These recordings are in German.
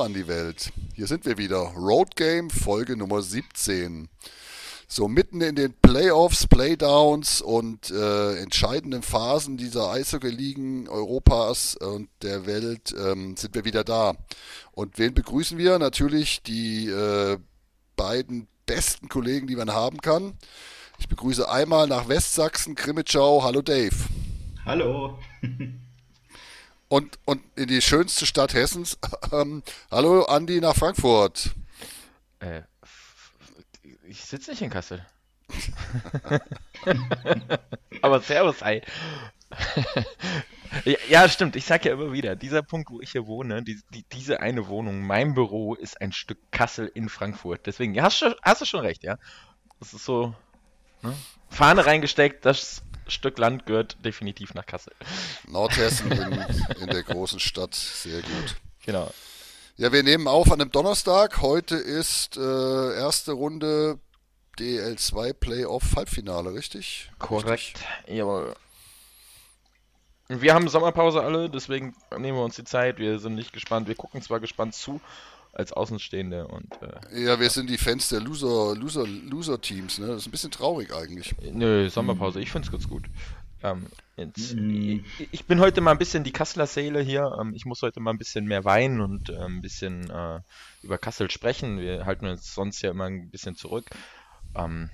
an die Welt. Hier sind wir wieder. Road Game, Folge Nummer 17. So mitten in den Playoffs, Playdowns und äh, entscheidenden Phasen dieser Eishockey-Ligen Europas und der Welt ähm, sind wir wieder da. Und wen begrüßen wir? Natürlich die äh, beiden besten Kollegen, die man haben kann. Ich begrüße einmal nach Westsachsen, Krimitschau. Hallo Dave. Hallo. und, und in die schönste Stadt Hessens. Ähm, hallo Andi nach Frankfurt. Äh, ich sitze nicht in Kassel. Aber Servus, ey. ja, stimmt. Ich sage ja immer wieder, dieser Punkt, wo ich hier wohne, die, die, diese eine Wohnung, mein Büro ist ein Stück Kassel in Frankfurt. Deswegen, ja, hast, hast du schon recht, ja. Das ist so, ne? Fahne reingesteckt, das Stück Land gehört definitiv nach Kassel. Nordhessen in, in der großen Stadt, sehr gut. Genau. Ja, wir nehmen auf an einem Donnerstag. Heute ist äh, erste Runde DL2 Playoff Halbfinale, richtig? Korrekt, richtig? jawohl. Wir haben Sommerpause alle, deswegen nehmen wir uns die Zeit. Wir sind nicht gespannt. Wir gucken zwar gespannt zu als Außenstehende und. Äh, ja, wir ja. sind die Fans der Loser, Loser, Loser Teams. Ne, das ist ein bisschen traurig eigentlich. Nö, Sommerpause. Ich finde es ganz gut. Ähm, jetzt, mhm. ich, ich, bin heute mal ein bisschen die Kasseler Seele hier. Ähm, ich muss heute mal ein bisschen mehr weinen und äh, ein bisschen äh, über Kassel sprechen. Wir halten uns sonst ja immer ein bisschen zurück. Ähm,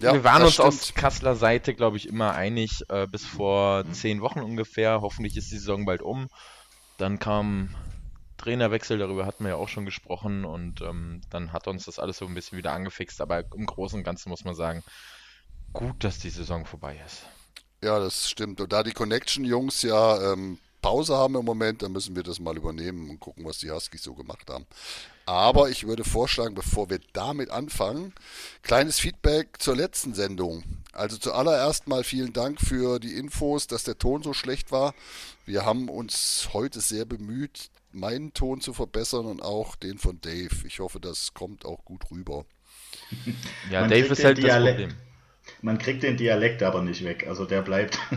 ja, wir waren uns stimmt. aus Kasseler Seite, glaube ich, immer einig, äh, bis vor zehn Wochen ungefähr. Hoffentlich ist die Saison bald um. Dann kam Trainerwechsel, darüber hatten wir ja auch schon gesprochen und ähm, dann hat uns das alles so ein bisschen wieder angefixt. Aber im Großen und Ganzen muss man sagen, gut, dass die Saison vorbei ist. Ja, das stimmt. Und da die Connection-Jungs ja ähm, Pause haben im Moment, dann müssen wir das mal übernehmen und gucken, was die Huskies so gemacht haben. Aber ich würde vorschlagen, bevor wir damit anfangen, kleines Feedback zur letzten Sendung. Also zuallererst mal vielen Dank für die Infos, dass der Ton so schlecht war. Wir haben uns heute sehr bemüht, meinen Ton zu verbessern und auch den von Dave. Ich hoffe, das kommt auch gut rüber. Ja, Man Dave ist halt Dialekt, das Problem. Man kriegt den Dialekt aber nicht weg, also der bleibt.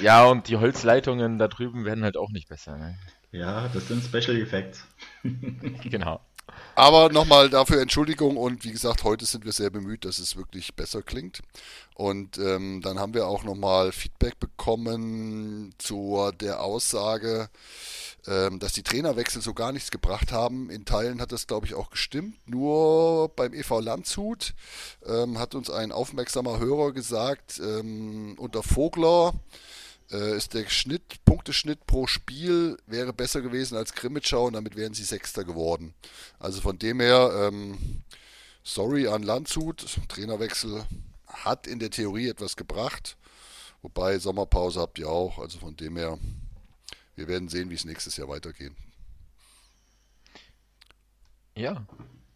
Ja, und die Holzleitungen da drüben werden halt auch nicht besser. Ne? Ja, das sind Special Effects. genau. Aber nochmal dafür Entschuldigung und wie gesagt, heute sind wir sehr bemüht, dass es wirklich besser klingt. Und ähm, dann haben wir auch nochmal Feedback bekommen zu der Aussage, ähm, dass die Trainerwechsel so gar nichts gebracht haben. In Teilen hat das, glaube ich, auch gestimmt. Nur beim EV Landshut ähm, hat uns ein aufmerksamer Hörer gesagt, ähm, unter Vogler äh, ist der Schnitt, Punkteschnitt pro Spiel wäre besser gewesen als Grimmitschau und damit wären sie Sechster geworden. Also von dem her, ähm, sorry an Landshut, Trainerwechsel hat in der Theorie etwas gebracht. Wobei Sommerpause habt ihr auch, also von dem her wir werden sehen, wie es nächstes Jahr weitergeht. Ja,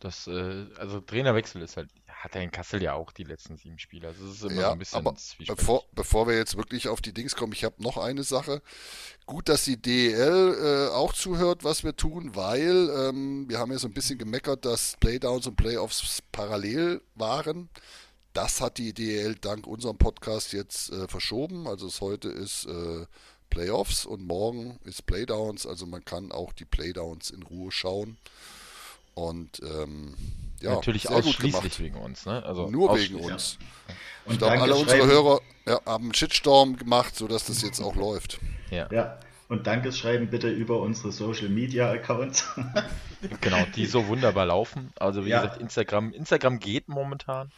das, äh, also Trainerwechsel ist halt, hat er in Kassel ja auch die letzten sieben Spiele. Also es ist immer ja, so ein bisschen aber bevor, bevor wir jetzt wirklich auf die Dings kommen, ich habe noch eine Sache. Gut, dass die DEL äh, auch zuhört, was wir tun, weil ähm, wir haben ja so ein bisschen gemeckert, dass Playdowns und Playoffs parallel waren. Das hat die DEL dank unserem Podcast jetzt äh, verschoben. Also es heute ist äh, Playoffs und morgen ist Playdowns, also man kann auch die Playdowns in Ruhe schauen. Und ähm, ja, natürlich ausschließlich wegen uns, ne? Also nur wegen uns. Ja. ich glaube, alle unsere Hörer ja, haben einen Shitstorm gemacht, sodass das jetzt auch läuft. Ja. ja. Und Dankeschreiben bitte über unsere Social Media Accounts. genau, die so wunderbar laufen. Also wie ja. gesagt, Instagram, Instagram geht momentan.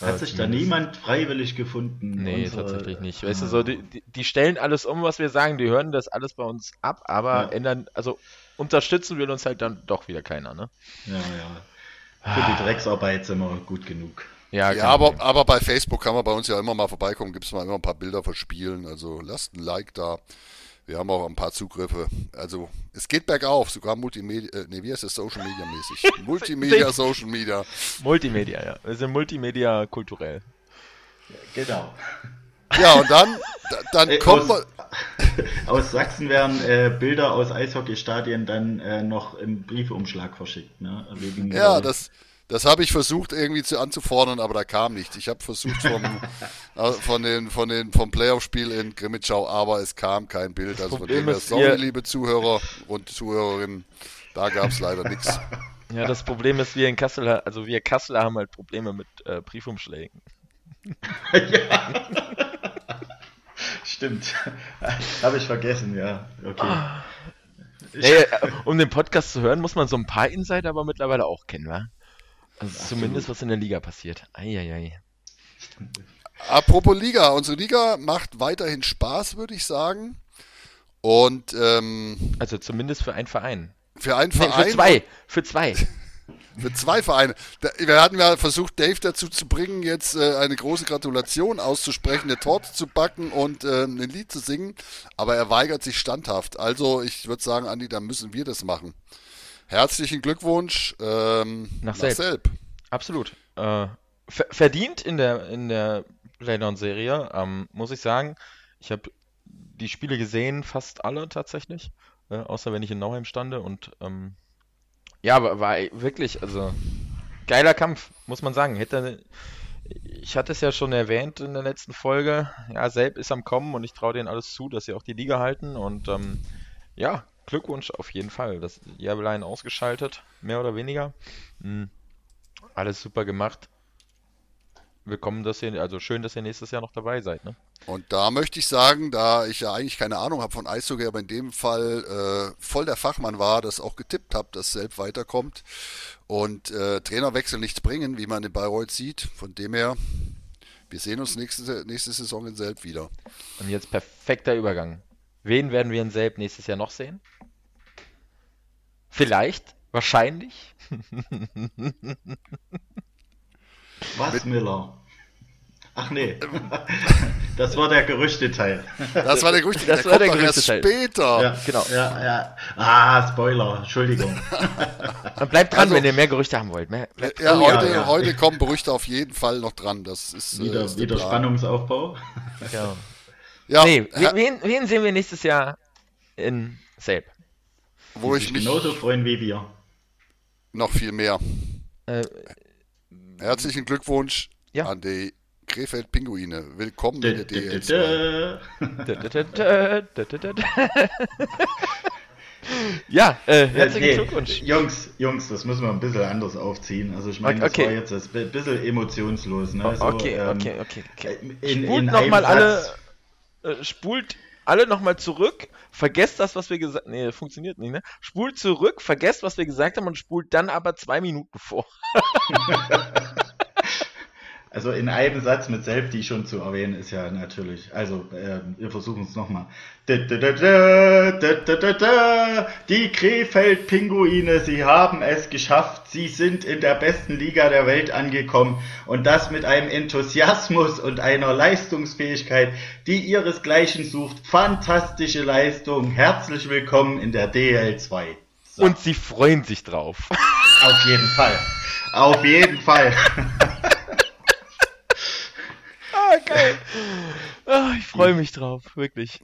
Hat sich da niemand freiwillig gefunden? Nee, unsere... tatsächlich nicht. Weißt du, so, die, die, stellen alles um, was wir sagen, die hören das alles bei uns ab, aber ja. ändern, also unterstützen will uns halt dann doch wieder keiner, ne? Ja, ja. Für die Drecksarbeit sind wir gut genug. Ja, ja aber, aber bei Facebook kann man bei uns ja immer mal vorbeikommen, gibt es mal immer ein paar Bilder verspielen, also lasst ein Like da. Wir haben auch ein paar Zugriffe. Also es geht bergauf, sogar Multimedia, äh, nee, wie heißt das Social Media mäßig? Multimedia, Social Media. Multimedia, ja. Wir sind Multimedia kulturell. Genau. Ja, und dann, dann äh, kommt aus, aus Sachsen werden äh, Bilder aus Eishockeystadien dann äh, noch im Briefumschlag verschickt. Ne? Wegen, ja, das, Das habe ich versucht irgendwie zu anzufordern, aber da kam nichts. Ich habe versucht vom, äh, von den, von den, vom Playoff-Spiel in Grimmitschau, aber es kam kein Bild. Also von dem her, sorry, liebe Zuhörer und Zuhörerinnen, da gab es leider nichts. Ja, das Problem ist, wir in Kassel, also wir Kasseler haben halt Probleme mit äh, Briefumschlägen. ja. Stimmt. Habe ich vergessen, ja. Okay. Ah. Hey, äh, um den Podcast zu hören, muss man so ein paar Insider aber mittlerweile auch kennen, wa? Also Ach, zumindest was in der Liga passiert. Eieiei. Apropos Liga, unsere Liga macht weiterhin Spaß, würde ich sagen. Und ähm, also zumindest für einen Verein. Für einen Verein. Nee, für zwei. Für zwei. Für zwei Vereine. Wir hatten ja versucht, Dave dazu zu bringen, jetzt äh, eine große Gratulation auszusprechen, eine Torte zu backen und äh, ein Lied zu singen. Aber er weigert sich standhaft. Also ich würde sagen, Andi, da müssen wir das machen. Herzlichen Glückwunsch ähm, nach, nach Selb. Absolut. Äh, ver verdient in der, in der Playdown-Serie, ähm, muss ich sagen. Ich habe die Spiele gesehen, fast alle tatsächlich. Äh, außer wenn ich in Nauheim stande und ähm, ja, aber war wirklich, also geiler Kampf, muss man sagen. Hätte, ich hatte es ja schon erwähnt in der letzten Folge. Ja, Selb ist am Kommen und ich traue denen alles zu, dass sie auch die Liga halten. Und ähm, ja, Glückwunsch auf jeden Fall. Das Järbelein ausgeschaltet, mehr oder weniger. Mhm. Alles super gemacht willkommen, dass ihr, also schön, dass ihr nächstes Jahr noch dabei seid. Ne? Und da möchte ich sagen, da ich ja eigentlich keine Ahnung habe von Eishockey, aber in dem Fall äh, voll der Fachmann war, das auch getippt habe, dass Selb weiterkommt und äh, Trainerwechsel nichts bringen, wie man in Bayreuth sieht. Von dem her, wir sehen uns nächste, nächste Saison in Selb wieder. Und jetzt perfekter Übergang. Wen werden wir in Selb nächstes Jahr noch sehen? Vielleicht? Wahrscheinlich? Was, Miller? Ach nee, das war der Gerüchteteil. Das war der Gerüchteteil, das der war der Gerüchteteil. später. Ja, genau. Ja, ja. Ah, Spoiler, Entschuldigung. bleibt dran, also, wenn ihr mehr Gerüchte haben wollt. Mehr, ja, heute, ja, ja. heute kommen Gerüchte auf jeden Fall noch dran. Das ist wieder, äh, ist wieder Spannungsaufbau. Ja. ja. Nee, wen, wen sehen wir nächstes Jahr in Selb? Wo ich mich genauso freuen wie wir. Noch viel mehr. Äh, Herzlichen Glückwunsch ja. an die Krefeld-Pinguine. Willkommen in der DL2. ja, äh, herzlichen nee, Glückwunsch. Jungs, Jungs, das müssen wir ein bisschen anders aufziehen. Also ich meine, das okay. war jetzt ein bisschen emotionslos. Ne? So, okay, ähm, okay, okay, okay. In, spult nochmal alle, äh, spult alle nochmal zurück, vergesst das, was wir gesagt haben. Nee, funktioniert nicht, ne? Spult zurück, vergesst, was wir gesagt haben und spult dann aber zwei Minuten vor. Also in einem Satz mit Selfie schon zu erwähnen ist ja natürlich, also äh, wir versuchen es nochmal. Die Krefeld-Pinguine, sie haben es geschafft, sie sind in der besten Liga der Welt angekommen und das mit einem Enthusiasmus und einer Leistungsfähigkeit, die ihresgleichen sucht. Fantastische Leistung, herzlich willkommen in der DL2. So. Und sie freuen sich drauf. Auf jeden Fall. Auf jeden Fall. geil. Oh, ich freue mich drauf, wirklich.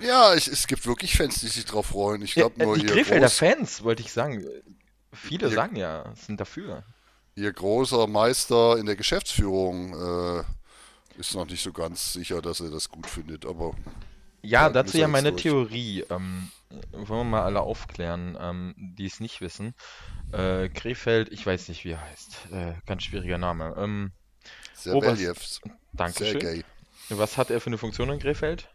Ja, es, es, gibt wirklich Fans, die sich drauf freuen. Ich glaube ja, nur die Krefelder Fans, wollte ich sagen. Viele ihr, sagen ja, sind dafür. Ihr großer Meister in der Geschäftsführung äh, ist noch nicht so ganz sicher, dass er das gut findet, aber. Ja, ja dazu ja meine durch. Theorie. Ähm, wollen wir mal alle aufklären, ähm, die es nicht wissen. Äh, Krefeld, ich weiß nicht, wie er heißt. Äh, ganz schwieriger Name. Ähm, Serveljevs. Dankeschön. Sergei. Was hat er für eine Funktion in Krefeld?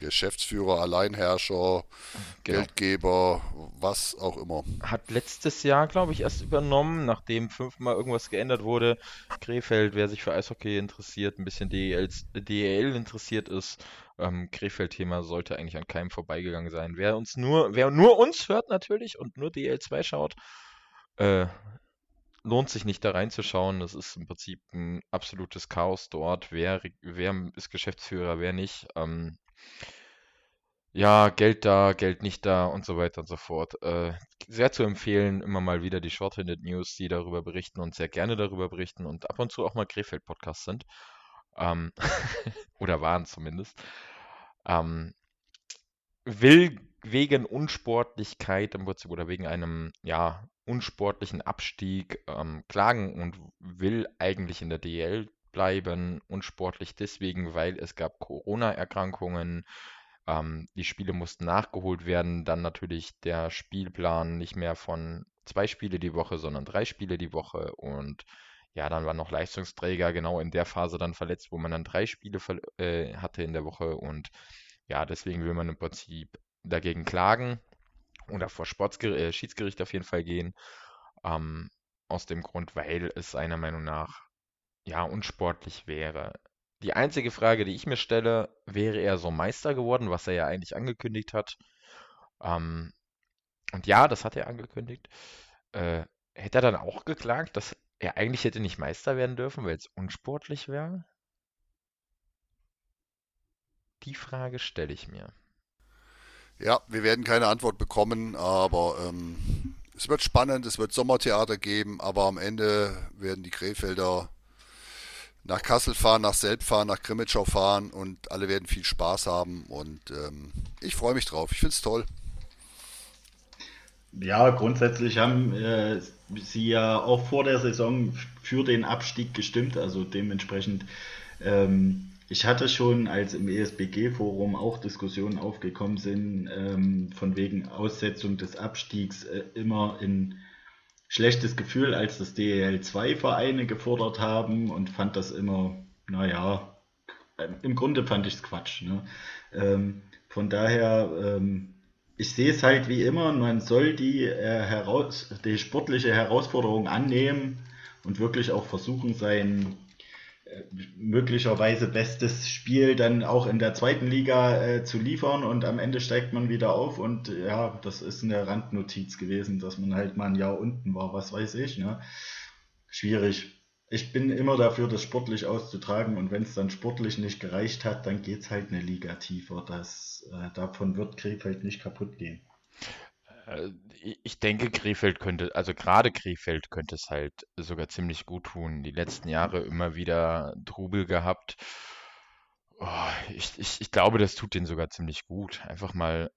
Geschäftsführer, Alleinherrscher, genau. Geldgeber, was auch immer. Hat letztes Jahr, glaube ich, erst übernommen, nachdem fünfmal irgendwas geändert wurde. Krefeld, wer sich für Eishockey interessiert, ein bisschen DEL, DEL interessiert ist, ähm, Krefeld-Thema sollte eigentlich an keinem vorbeigegangen sein. Wer uns nur, wer nur uns hört natürlich und nur DL2 schaut, äh, lohnt sich nicht da reinzuschauen. Das ist im Prinzip ein absolutes Chaos dort. Wer, wer ist Geschäftsführer, wer nicht. Ähm, ja, Geld da, Geld nicht da und so weiter und so fort. Äh, sehr zu empfehlen, immer mal wieder die Shorthanded News, die darüber berichten und sehr gerne darüber berichten und ab und zu auch mal Krefeld-Podcasts sind. Ähm, oder waren zumindest. Ähm, will wegen Unsportlichkeit im Prinzip oder wegen einem ja, unsportlichen Abstieg ähm, klagen und will eigentlich in der DL bleiben. Unsportlich deswegen, weil es gab Corona-Erkrankungen. Ähm, die Spiele mussten nachgeholt werden. Dann natürlich der Spielplan nicht mehr von zwei Spiele die Woche, sondern drei Spiele die Woche. Und ja, dann war noch Leistungsträger genau in der Phase dann verletzt, wo man dann drei Spiele äh, hatte in der Woche. Und ja, deswegen will man im Prinzip dagegen klagen oder vor Sportsger äh, Schiedsgericht auf jeden Fall gehen. Ähm, aus dem Grund, weil es seiner Meinung nach ja unsportlich wäre. Die einzige Frage, die ich mir stelle, wäre er so Meister geworden, was er ja eigentlich angekündigt hat. Ähm, und ja, das hat er angekündigt. Äh, hätte er dann auch geklagt, dass er eigentlich hätte nicht Meister werden dürfen, weil es unsportlich wäre? Die Frage stelle ich mir. Ja, wir werden keine Antwort bekommen, aber ähm, es wird spannend, es wird Sommertheater geben, aber am Ende werden die Krefelder nach Kassel fahren, nach Selb fahren, nach Krimitschau fahren und alle werden viel Spaß haben und ähm, ich freue mich drauf. Ich finde es toll. Ja, grundsätzlich haben äh, sie ja auch vor der Saison für den Abstieg gestimmt, also dementsprechend ähm, ich hatte schon, als im ESBG-Forum auch Diskussionen aufgekommen sind, ähm, von wegen Aussetzung des Abstiegs, äh, immer ein schlechtes Gefühl, als das DEL2-Vereine gefordert haben und fand das immer, naja, äh, im Grunde fand ich es Quatsch. Ne? Ähm, von daher, ähm, ich sehe es halt wie immer, man soll die, äh, heraus, die sportliche Herausforderung annehmen und wirklich auch versuchen, sein möglicherweise bestes Spiel dann auch in der zweiten Liga äh, zu liefern und am Ende steigt man wieder auf und ja, das ist eine Randnotiz gewesen, dass man halt mal ein Jahr unten war, was weiß ich. Ne? Schwierig. Ich bin immer dafür, das sportlich auszutragen und wenn es dann sportlich nicht gereicht hat, dann geht es halt eine Liga tiefer. Das, äh, davon wird Krefeld nicht kaputt gehen. Äh, ich denke, Krefeld könnte, also gerade Krefeld könnte es halt sogar ziemlich gut tun. Die letzten Jahre immer wieder Trubel gehabt. Oh, ich, ich, ich glaube, das tut denen sogar ziemlich gut. Einfach mal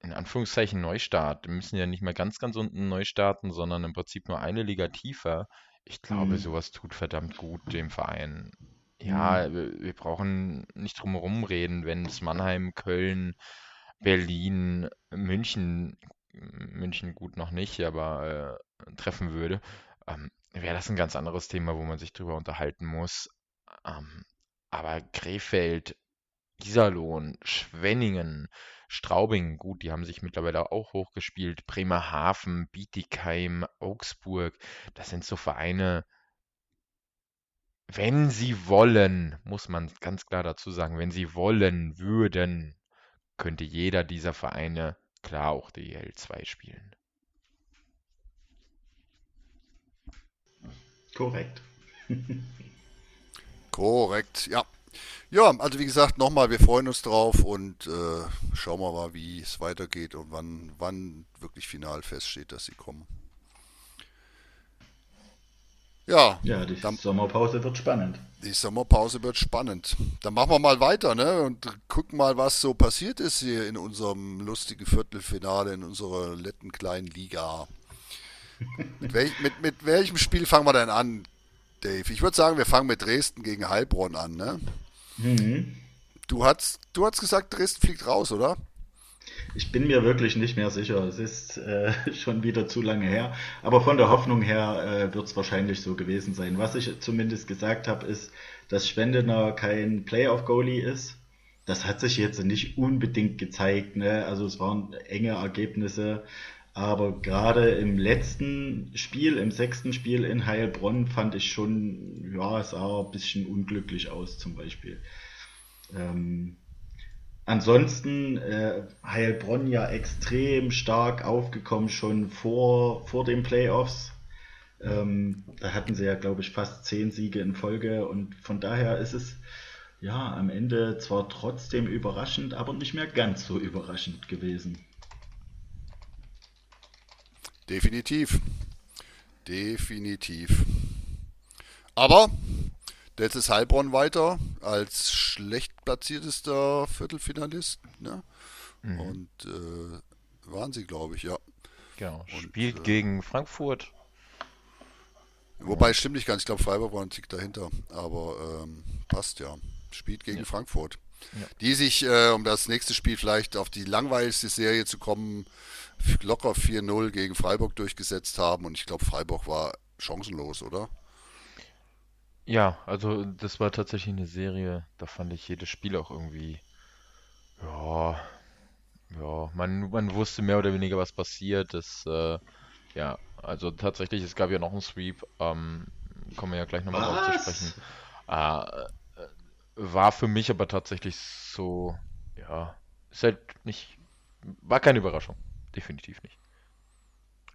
in Anführungszeichen Neustart. Wir müssen ja nicht mehr ganz, ganz unten neu starten, sondern im Prinzip nur eine Liga tiefer. Ich glaube, mhm. sowas tut verdammt gut dem Verein. Ja, mhm. wir, wir brauchen nicht drum herum reden, wenn es Mannheim, Köln, Berlin, München München gut noch nicht, aber äh, treffen würde, ähm, wäre das ein ganz anderes Thema, wo man sich drüber unterhalten muss. Ähm, aber Krefeld, Iserlohn, Schwenningen, Straubing, gut, die haben sich mittlerweile auch hochgespielt. Bremerhaven, Bietigheim, Augsburg, das sind so Vereine, wenn sie wollen, muss man ganz klar dazu sagen, wenn sie wollen würden, könnte jeder dieser Vereine klar auch DL 2 spielen. Korrekt. Korrekt, ja. Ja, also wie gesagt, nochmal, wir freuen uns drauf und äh, schauen wir mal, wie es weitergeht und wann, wann wirklich final feststeht, dass sie kommen. Ja, ja die dann, Sommerpause wird spannend. Die Sommerpause wird spannend. Dann machen wir mal weiter ne? und gucken mal, was so passiert ist hier in unserem lustigen Viertelfinale, in unserer letzten kleinen Liga. mit, welch, mit, mit welchem Spiel fangen wir denn an, Dave? Ich würde sagen, wir fangen mit Dresden gegen Heilbronn an. Ne? Mhm. Du, hast, du hast gesagt, Dresden fliegt raus, oder? Ich bin mir wirklich nicht mehr sicher. Es ist äh, schon wieder zu lange her. Aber von der Hoffnung her äh, wird es wahrscheinlich so gewesen sein. Was ich zumindest gesagt habe, ist, dass Schwendener kein Playoff-Goalie ist. Das hat sich jetzt nicht unbedingt gezeigt. Ne? Also es waren enge Ergebnisse. Aber gerade im letzten Spiel, im sechsten Spiel in Heilbronn, fand ich schon, ja, es sah ein bisschen unglücklich aus zum Beispiel. Ähm, Ansonsten äh, Heilbronn ja extrem stark aufgekommen schon vor, vor den Playoffs. Ähm, da hatten sie ja, glaube ich, fast zehn Siege in Folge und von daher ist es ja am Ende zwar trotzdem überraschend, aber nicht mehr ganz so überraschend gewesen. Definitiv. Definitiv. Aber Jetzt ist Heilbronn weiter als schlecht platziertester Viertelfinalist. Ne? Mhm. Und äh, waren sie, glaube ich, ja. Genau. Spielt und, äh, gegen Frankfurt. Wobei, stimmt nicht ganz. Ich glaube, Freiburg war ein Tick dahinter. Aber ähm, passt ja. Spielt gegen ja. Frankfurt. Ja. Die sich, äh, um das nächste Spiel vielleicht auf die langweiligste Serie zu kommen, locker 4-0 gegen Freiburg durchgesetzt haben. Und ich glaube, Freiburg war chancenlos, oder? Ja, also das war tatsächlich eine Serie, da fand ich jedes Spiel auch irgendwie, ja, ja, man, man wusste mehr oder weniger, was passiert. Das, äh, ja, also tatsächlich, es gab ja noch einen Sweep, ähm, kommen wir ja gleich nochmal drauf zu sprechen. Äh, war für mich aber tatsächlich so, ja, ist halt nicht, war keine Überraschung. Definitiv nicht.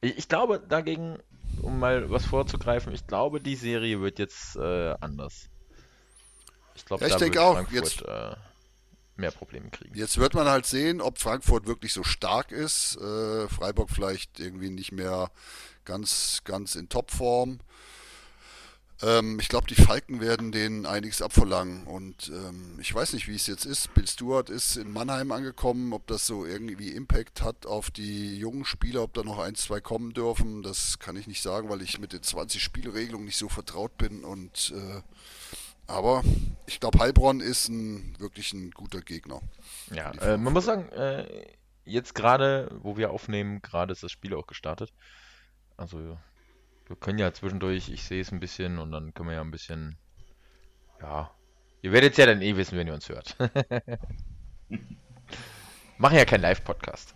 Ich, ich glaube dagegen, um mal was vorzugreifen, ich glaube, die Serie wird jetzt äh, anders. Ich glaube, ja, ich denke auch, Frankfurt, jetzt, äh, mehr Probleme kriegen. Jetzt wird man halt sehen, ob Frankfurt wirklich so stark ist. Äh, Freiburg vielleicht irgendwie nicht mehr ganz, ganz in Topform. Ähm, ich glaube, die Falken werden denen einiges abverlangen. Und ähm, ich weiß nicht, wie es jetzt ist. Bill Stewart ist in Mannheim angekommen. Ob das so irgendwie Impact hat auf die jungen Spieler, ob da noch ein, zwei kommen dürfen, das kann ich nicht sagen, weil ich mit den 20 Spielregelungen nicht so vertraut bin. Und äh, aber ich glaube, Heilbronn ist ein, wirklich ein guter Gegner. Ja, äh, man muss sagen, äh, jetzt gerade, wo wir aufnehmen, gerade ist das Spiel auch gestartet. Also wir können ja zwischendurch, ich sehe es ein bisschen und dann können wir ja ein bisschen, ja, ihr werdet es ja dann eh wissen, wenn ihr uns hört. Machen ja keinen Live-Podcast.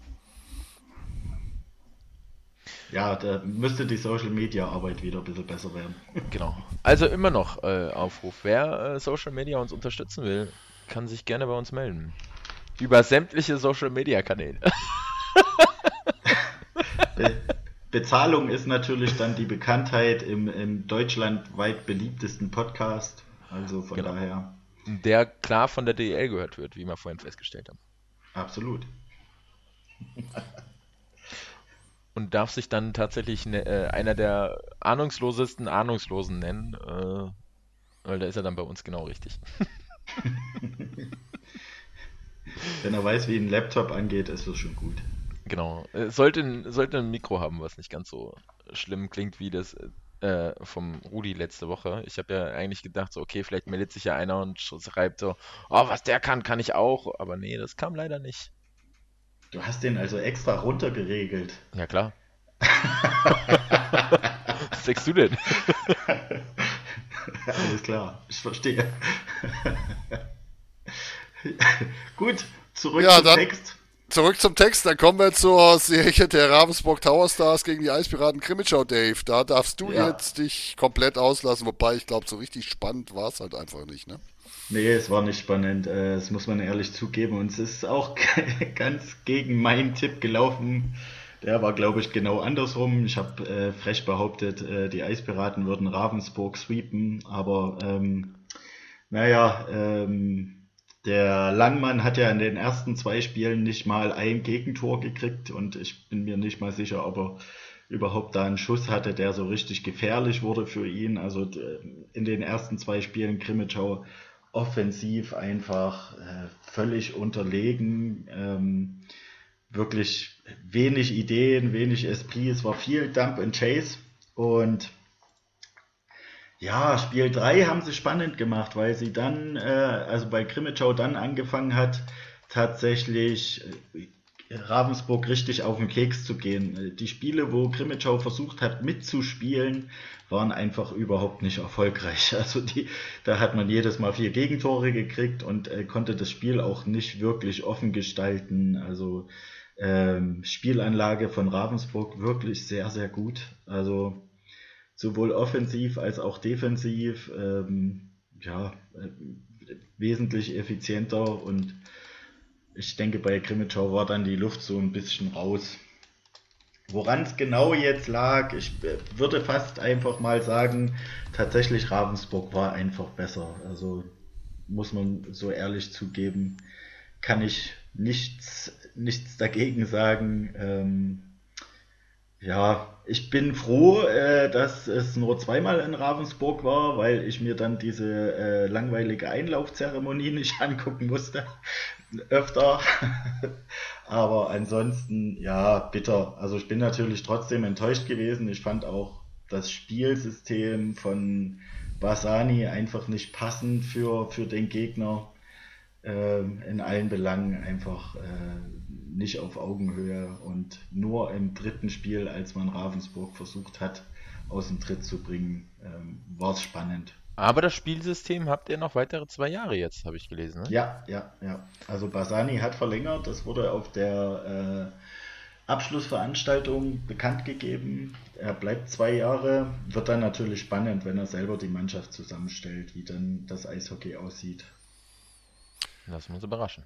Ja, da müsste die Social Media Arbeit wieder ein bisschen besser werden. Genau. Also immer noch äh, Aufruf. Wer äh, Social Media uns unterstützen will, kann sich gerne bei uns melden. Über sämtliche Social Media Kanäle. Bezahlung ist natürlich dann die Bekanntheit im, im deutschlandweit beliebtesten Podcast. Also von genau. daher. Der klar von der DEL gehört wird, wie wir vorhin festgestellt haben. Absolut. Und darf sich dann tatsächlich ne, äh, einer der ahnungslosesten Ahnungslosen nennen, äh, weil da ist er dann bei uns genau richtig. Wenn er weiß, wie ein Laptop angeht, ist das schon gut. Genau. Äh, sollte, sollte ein Mikro haben, was nicht ganz so schlimm klingt wie das äh, vom Rudi letzte Woche. Ich habe ja eigentlich gedacht, so, okay, vielleicht meldet sich ja einer und schreibt so, oh, was der kann, kann ich auch. Aber nee, das kam leider nicht. Du hast den also extra runtergeregelt. Ja, klar. was denkst du denn? Alles klar, ich verstehe. Gut, zurück ja, zum dann, Text zurück zum Text, dann kommen wir zur Serie der Ravensburg Tower Stars gegen die Eispiraten Krimitschau, Dave. Da darfst du ja. jetzt dich komplett auslassen, wobei ich glaube, so richtig spannend war es halt einfach nicht, ne? Nee, es war nicht spannend, äh, das muss man ehrlich zugeben. Und es ist auch ganz gegen meinen Tipp gelaufen. Der war, glaube ich, genau andersrum. Ich habe äh, frech behauptet, äh, die Eispiraten würden Ravensburg sweepen, aber ähm, naja, ähm, der Langmann hat ja in den ersten zwei Spielen nicht mal ein Gegentor gekriegt und ich bin mir nicht mal sicher, ob er überhaupt da einen Schuss hatte, der so richtig gefährlich wurde für ihn. Also in den ersten zwei Spielen Krimitschau offensiv einfach äh, völlig unterlegen, ähm, wirklich wenig Ideen, wenig Esprit. Es war viel Dump and Chase und ja, Spiel 3 haben sie spannend gemacht, weil sie dann, äh, also bei Krimitschau dann angefangen hat, tatsächlich äh, Ravensburg richtig auf den Keks zu gehen. Die Spiele, wo Krimitschau versucht hat mitzuspielen, waren einfach überhaupt nicht erfolgreich. Also die, da hat man jedes Mal vier Gegentore gekriegt und äh, konnte das Spiel auch nicht wirklich offen gestalten. Also ähm, Spielanlage von Ravensburg wirklich sehr, sehr gut. Also sowohl offensiv als auch defensiv ähm, ja, äh, wesentlich effizienter und ich denke, bei Krimitschau war dann die Luft so ein bisschen raus. Woran es genau jetzt lag, ich äh, würde fast einfach mal sagen, tatsächlich Ravensburg war einfach besser. Also muss man so ehrlich zugeben, kann ich nichts, nichts dagegen sagen. Ähm, Ja, ich bin froh, äh, dass es nur zweimal in Ravensburg war, weil ich mir dann diese äh, langweilige Einlaufzeremonie nicht angucken musste. Öfter. Aber ansonsten, ja, bitter. Also ich bin natürlich trotzdem enttäuscht gewesen. Ich fand auch das Spielsystem von Basani einfach nicht passend für, für den Gegner. Äh, in allen Belangen einfach äh, nicht auf Augenhöhe und nur im dritten Spiel, als man Ravensburg versucht hat, aus dem Tritt zu bringen, ähm, war es spannend. Aber das Spielsystem habt ihr noch weitere zwei Jahre jetzt, habe ich gelesen. Ne? Ja, ja, ja. Also Basani hat verlängert, das wurde auf der äh, Abschlussveranstaltung bekannt gegeben. Er bleibt zwei Jahre. Wird dann natürlich spannend, wenn er selber die Mannschaft zusammenstellt, wie dann das Eishockey aussieht. Lassen wir uns überraschen.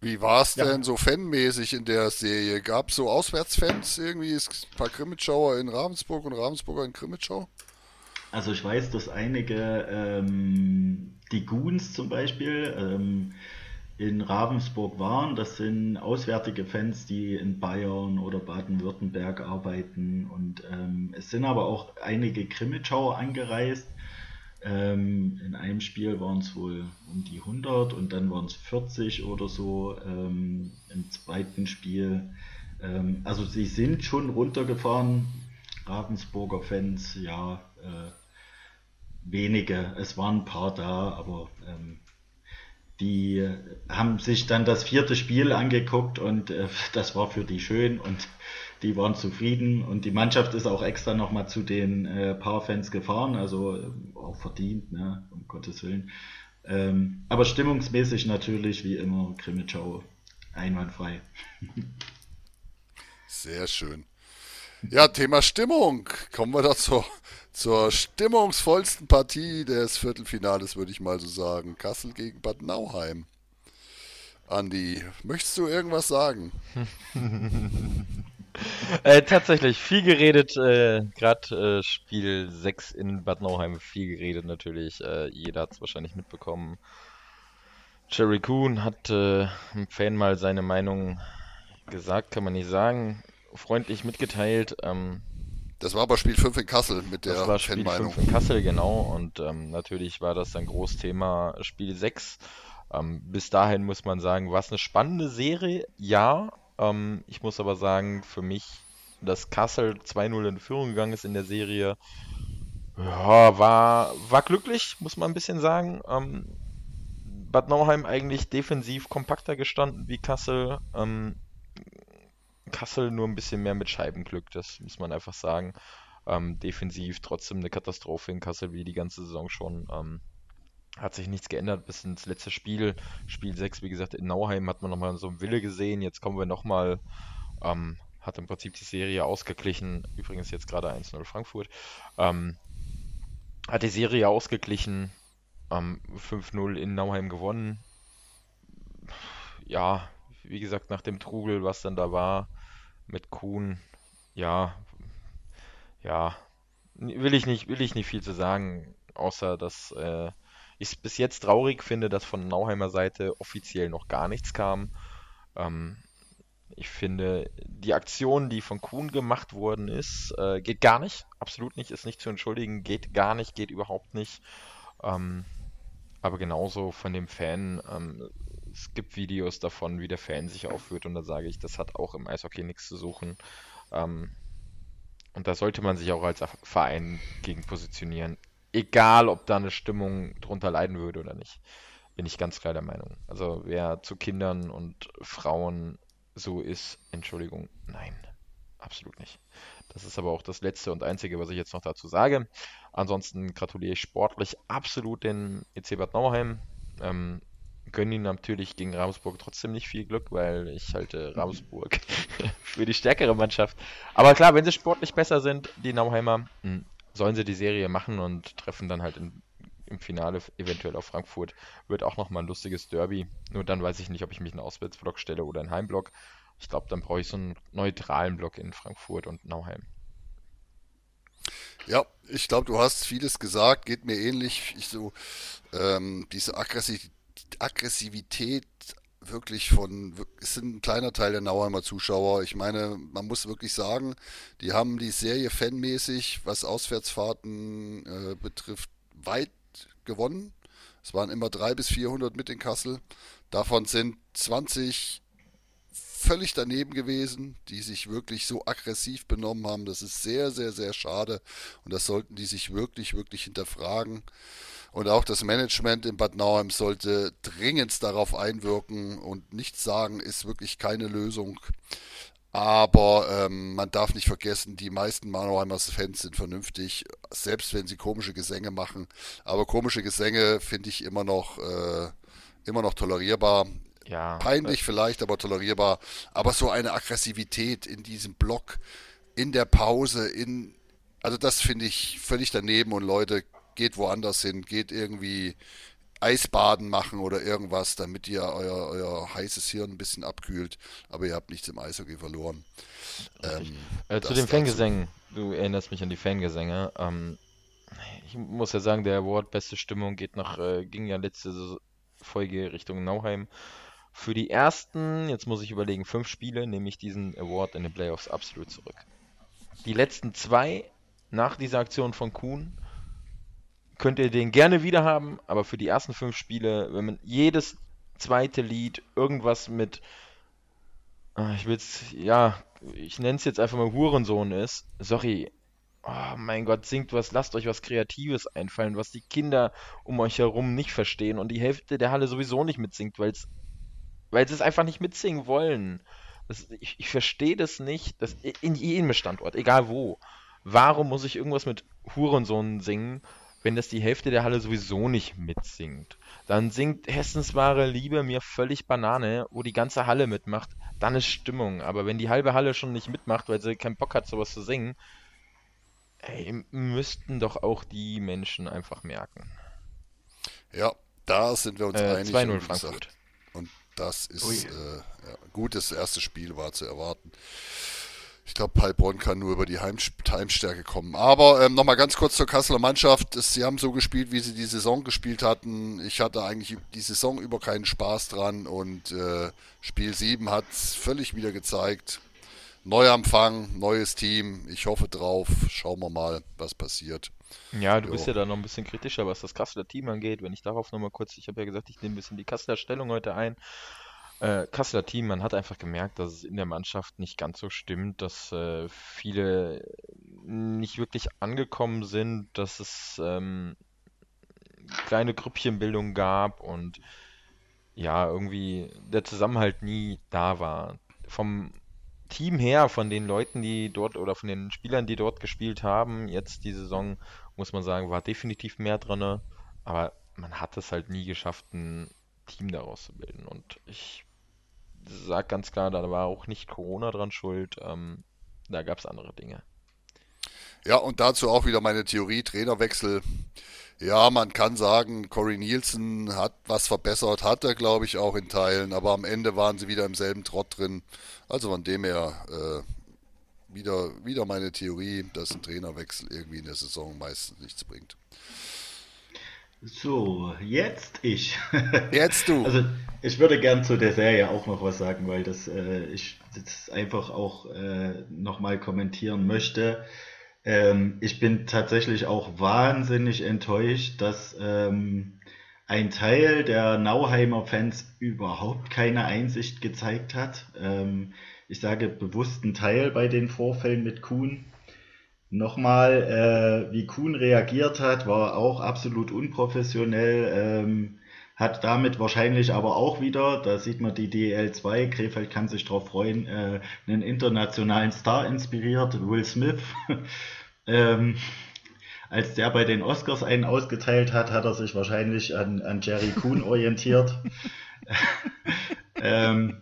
Wie war es ja. denn so fanmäßig in der Serie? Gab es so Auswärtsfans irgendwie? Ein paar Grimmitschauer in Ravensburg und Ravensburger in Grimmitschau? Also ich weiß, dass einige, ähm, die Goons zum Beispiel, ähm, in Ravensburg waren. Das sind auswärtige Fans, die in Bayern oder Baden-Württemberg arbeiten. Und ähm, es sind aber auch einige Grimmitschauer angereist. Ähm, in einem Spiel waren es wohl um die 100 und dann waren es 40 oder so ähm, im zweiten Spiel. Ähm, also sie sind schon runtergefahren, Ravensburger Fans, ja, äh, wenige. Es waren ein paar da, aber ähm, die haben sich dann das vierte Spiel angeguckt und äh, das war für die schön und die waren zufrieden und die Mannschaft ist auch extra nochmal zu den äh, Paar-Fans gefahren, also äh, auch verdient, ne, um Gottes Willen. Ähm, aber stimmungsmäßig natürlich wie immer Krimitschau einwandfrei. Sehr schön. Ja, Thema Stimmung. Kommen wir doch zur, zur stimmungsvollsten Partie des Viertelfinales, würde ich mal so sagen. Kassel gegen Bad Nauheim. Andi, möchtest du irgendwas sagen? äh, tatsächlich, viel geredet, äh, gerade äh, Spiel 6 in Bad Nauheim, viel geredet natürlich. Äh, jeder hat es wahrscheinlich mitbekommen. Jerry Kuhn hat äh, im Fan mal seine Meinung gesagt, kann man nicht sagen, freundlich mitgeteilt. Ähm, das war aber Spiel 5 in Kassel mit der das war Spiel 5 in Kassel, genau. Und ähm, natürlich war das ein Großthema Spiel 6. Ähm, bis dahin muss man sagen, war es eine spannende Serie, ja. Ähm, ich muss aber sagen, für mich, dass Kassel 2-0 in Führung gegangen ist in der Serie, ja, war, war glücklich, muss man ein bisschen sagen. Ähm, Bad Nauheim eigentlich defensiv kompakter gestanden wie Kassel. Ähm, Kassel nur ein bisschen mehr mit Scheibenglück, das muss man einfach sagen. Ähm, defensiv trotzdem eine Katastrophe in Kassel wie die ganze Saison schon. Ähm, hat sich nichts geändert bis ins letzte Spiel. Spiel 6, wie gesagt, in Nauheim hat man nochmal so einen Wille gesehen. Jetzt kommen wir nochmal, ähm, hat im Prinzip die Serie ausgeglichen. Übrigens jetzt gerade 1-0 Frankfurt. Ähm, hat die Serie ausgeglichen. Ähm, 5-0 in Nauheim gewonnen. Ja, wie gesagt, nach dem Trugel, was dann da war mit Kuhn, ja, ja, will ich nicht, will ich nicht viel zu sagen, außer dass äh, ich es bis jetzt traurig finde, dass von Nauheimer Seite offiziell noch gar nichts kam. Ähm, ich finde, die Aktion, die von Kuhn gemacht worden ist, äh, geht gar nicht. Absolut nicht, ist nicht zu entschuldigen, geht gar nicht, geht überhaupt nicht. Ähm, aber genauso von dem Fan, ähm, es gibt Videos davon, wie der Fan sich aufführt und da sage ich, das hat auch im Eishockey nichts zu suchen. Ähm, und da sollte man sich auch als Verein gegen positionieren egal ob da eine Stimmung drunter leiden würde oder nicht. Bin ich ganz klar der Meinung. Also wer zu Kindern und Frauen so ist, Entschuldigung, nein, absolut nicht. Das ist aber auch das letzte und einzige, was ich jetzt noch dazu sage. Ansonsten gratuliere ich sportlich absolut den EC Bad Nauheim. Ähm, gönnen ihnen natürlich gegen Ravensburg trotzdem nicht viel Glück, weil ich halte Ravensburg für die stärkere Mannschaft. Aber klar, wenn sie sportlich besser sind, die Nauheimer, mh, hm, sollen sie die Serie machen und treffen dann halt in, im Finale eventuell auf Frankfurt. Wird auch nochmal ein lustiges Derby. Nur dann weiß ich nicht, ob ich mich in einen Auswärtsblock stelle oder einen Heimblock. Ich glaube, dann brauche ich so einen neutralen Block in Frankfurt und Nauheim. Ja, ich glaube, du hast vieles gesagt, geht mir ähnlich. Ich so, ähm, diese Aggressivität wirklich von, es sind ein kleiner Teil der Nauheimer Zuschauer. Ich meine, man muss wirklich sagen, die haben die Serie fanmäßig, was Auswärtsfahrten äh, betrifft, weit gewonnen. Es waren immer 300 bis 400 mit in Kassel. Davon sind 20 völlig daneben gewesen, die sich wirklich so aggressiv benommen haben. Das ist sehr, sehr, sehr schade und das sollten die sich wirklich, wirklich hinterfragen. Und auch das Management in Bad Nauheim sollte dringend darauf einwirken und nichts sagen ist wirklich keine Lösung. Aber ähm, man darf nicht vergessen, die meisten Mannheimer Fans sind vernünftig, selbst wenn sie komische Gesänge machen. Aber komische Gesänge finde ich immer noch, äh, immer noch tolerierbar. Ja, Peinlich vielleicht, aber tolerierbar. Aber so eine Aggressivität in diesem Block, in der Pause, in also das finde ich völlig daneben und Leute, geht woanders hin, geht irgendwie Eisbaden machen oder irgendwas, damit ihr euer, euer heißes Hirn ein bisschen abkühlt, aber ihr habt nichts im Eishockey verloren. Ähm, äh, zu den Fangesängen, du erinnerst mich an die Fangesänge. Ähm, ich muss ja sagen, der Award Beste Stimmung geht nach, äh, ging ja letzte Folge Richtung Nauheim. Für die ersten, jetzt muss ich überlegen, fünf Spiele nehme ich diesen Award in den Playoffs absolut zurück. Die letzten zwei nach dieser Aktion von Kuhn könnt ihr den gerne wieder haben, aber für die ersten fünf Spiele, wenn man jedes zweite Lied irgendwas mit, ah, ich will's, ja, ich nenne es jetzt einfach mal Hurensohn ist, sorry, oh mein Gott, singt was, lasst euch was Kreatives einfallen, was die Kinder um euch herum nicht verstehen und die Hälfte der Halle sowieso nicht mitsingt, weil weil sie es einfach nicht mitsingen wollen. Das, ich, ich verstehe das nicht, das, in jedem Standort, egal wo. Warum muss ich irgendwas mit Hurensohn singen? Wenn das die Hälfte der Halle sowieso nicht mitsingt. Dann singt Hessens wahre Liebe mir völlig Banane, wo die ganze Halle mitmacht, dann ist Stimmung. Aber wenn die halbe Halle schon nicht mitmacht, weil sie keinen Bock hat, sowas zu singen, ey, müssten doch auch die Menschen einfach merken. Ja, da sind wir uns äh, einig. 2-0 Frankfurt. Und das ist äh, ja, gut, das erste Spiel war zu erwarten. Ich glaube, Heilbronn kann nur über die Heim Heimstärke kommen. Aber ähm, nochmal ganz kurz zur Kasseler Mannschaft. Sie haben so gespielt, wie sie die Saison gespielt hatten. Ich hatte eigentlich die Saison über keinen Spaß dran und äh, Spiel 7 hat es völlig wieder gezeigt. Neuanfang, neues Team. Ich hoffe drauf. Schauen wir mal, was passiert. Ja, du jo. bist ja da noch ein bisschen kritischer, was das Kasseler Team angeht. Wenn ich darauf nochmal kurz, ich habe ja gesagt, ich nehme ein bisschen die Kasseler Stellung heute ein äh, Kasseler Team, man hat einfach gemerkt, dass es in der Mannschaft nicht ganz so stimmt, dass äh, viele nicht wirklich angekommen sind, dass es ähm, kleine Grüppchenbildung gab und ja, irgendwie der Zusammenhalt nie da war. Vom Team her, von den Leuten, die dort oder von den Spielern, die dort gespielt haben, jetzt die Saison, muss man sagen, war definitiv mehr drin, aber man hat es halt nie geschafft, ein Team daraus zu bilden. Und ich sage ganz klar, da war auch nicht Corona dran schuld. Ähm, da gab es andere Dinge. Ja, und dazu auch wieder meine Theorie, Trainerwechsel. Ja, man kann sagen, Corey Nielsen hat was verbessert, hat er, glaube ich, auch in Teilen, aber am Ende waren sie wieder im selben Trott drin. Also von dem her äh, wieder, wieder meine Theorie, dass ein Trainerwechsel irgendwie in der Saison meistens nichts bringt. So, jetzt ich. Jetzt du. Also ich würde gern zu der Serie auch noch was sagen, weil das äh, ich das einfach auch äh, nochmal kommentieren möchte. Ähm, ich bin tatsächlich auch wahnsinnig enttäuscht, dass ähm, ein Teil der Nauheimer Fans überhaupt keine Einsicht gezeigt hat. Ähm, ich sage bewusst ein Teil bei den Vorfällen mit Kuhn Nochmal, äh, wie Kuhn reagiert hat, war auch absolut unprofessionell, ähm, hat damit wahrscheinlich aber auch wieder, da sieht man die DL2, Krefeld kann sich darauf freuen, äh, einen internationalen Star inspiriert, Will Smith. ähm, als der bei den Oscars einen ausgeteilt hat, hat er sich wahrscheinlich an, an Jerry Kuhn orientiert. ähm,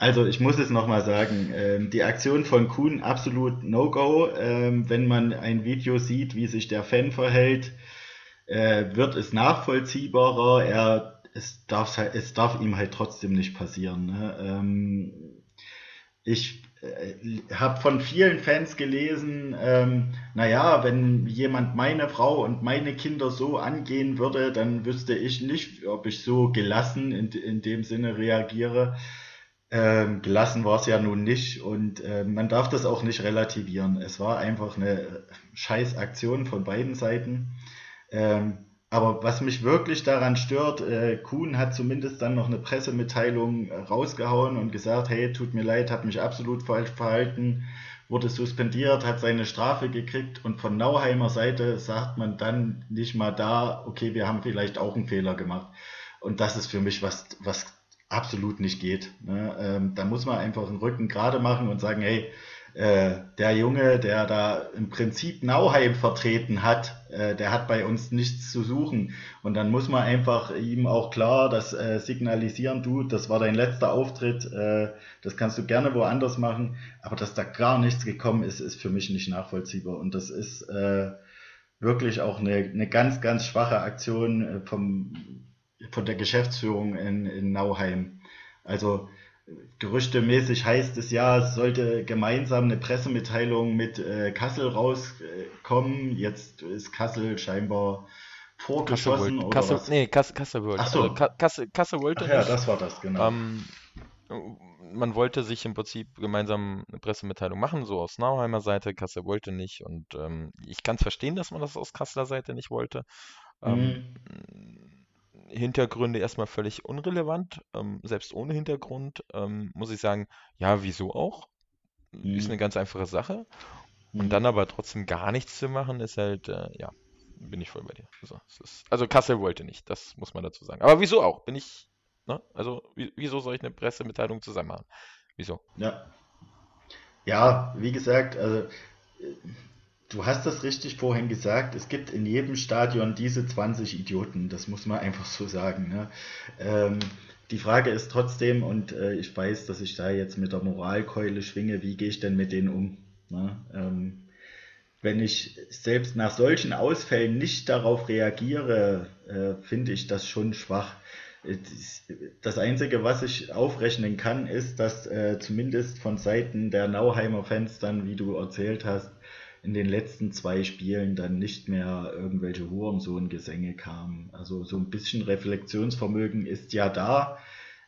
also ich muss es nochmal sagen, ähm, die Aktion von Kuhn absolut No-Go. Ähm, wenn man ein Video sieht, wie sich der Fan verhält, äh, wird es nachvollziehbarer. Er, es, darf, es darf ihm halt trotzdem nicht passieren. Ne? Ähm, ich äh, habe von vielen Fans gelesen, ähm, naja, wenn jemand meine Frau und meine Kinder so angehen würde, dann wüsste ich nicht, ob ich so gelassen in, in dem Sinne reagiere. Ähm, gelassen war es ja nun nicht und äh, man darf das auch nicht relativieren. Es war einfach eine scheiß Aktion von beiden Seiten. Ähm, aber was mich wirklich daran stört, äh, Kuhn hat zumindest dann noch eine Pressemitteilung rausgehauen und gesagt, hey, tut mir leid, habe mich absolut falsch verhalten, wurde suspendiert, hat seine Strafe gekriegt und von Nauheimer Seite sagt man dann nicht mal da, okay, wir haben vielleicht auch einen Fehler gemacht. Und das ist für mich was, was absolut nicht geht. Ne? Ähm, da muss man einfach den Rücken gerade machen und sagen, hey, äh, der Junge, der da im Prinzip Nauheim vertreten hat, äh, der hat bei uns nichts zu suchen. Und dann muss man einfach ihm auch klar das äh, signalisieren, du, das war dein letzter Auftritt, äh, das kannst du gerne woanders machen, aber dass da gar nichts gekommen ist, ist für mich nicht nachvollziehbar. Und das ist äh, wirklich auch eine, eine ganz, ganz schwache Aktion äh, vom, von der Geschäftsführung in, in Nauheim. Also gerüchtemäßig heißt es ja, es sollte gemeinsam eine Pressemitteilung mit äh, Kassel rauskommen. Jetzt ist Kassel scheinbar vorgeschossen Kassel, oder Kassel, was? Nee, Kassel, Kassel wollte. Ach so. Also, Kassel, Kassel wollte Ach ja, das war das, genau. Ähm, man wollte sich im Prinzip gemeinsam eine Pressemitteilung machen, so aus Nauheimer Seite. Kassel wollte nicht und ähm, ich kann es verstehen, dass man das aus Kasseler Seite nicht wollte. Ähm, mhm. Hintergründe erstmal völlig unrelevant. Ähm, selbst ohne Hintergrund ähm, muss ich sagen, ja, wieso auch? Mhm. Ist eine ganz einfache Sache. Und mhm. dann aber trotzdem gar nichts zu machen, ist halt, äh, ja, bin ich voll bei dir. Also, ist, also Kassel wollte nicht, das muss man dazu sagen. Aber wieso auch? Bin ich, ne? Also wieso soll ich eine Pressemitteilung zusammen machen? Wieso? Ja. Ja, wie gesagt, also Du hast das richtig vorhin gesagt, es gibt in jedem Stadion diese 20 Idioten, das muss man einfach so sagen. Ne? Ähm, die Frage ist trotzdem, und äh, ich weiß, dass ich da jetzt mit der Moralkeule schwinge, wie gehe ich denn mit denen um? Ne? Ähm, wenn ich selbst nach solchen Ausfällen nicht darauf reagiere, äh, finde ich das schon schwach. Das Einzige, was ich aufrechnen kann, ist, dass äh, zumindest von Seiten der Nauheimer Fans dann, wie du erzählt hast, in den letzten zwei Spielen dann nicht mehr irgendwelche Hurensohn-Gesänge kamen. Also so ein bisschen Reflexionsvermögen ist ja da.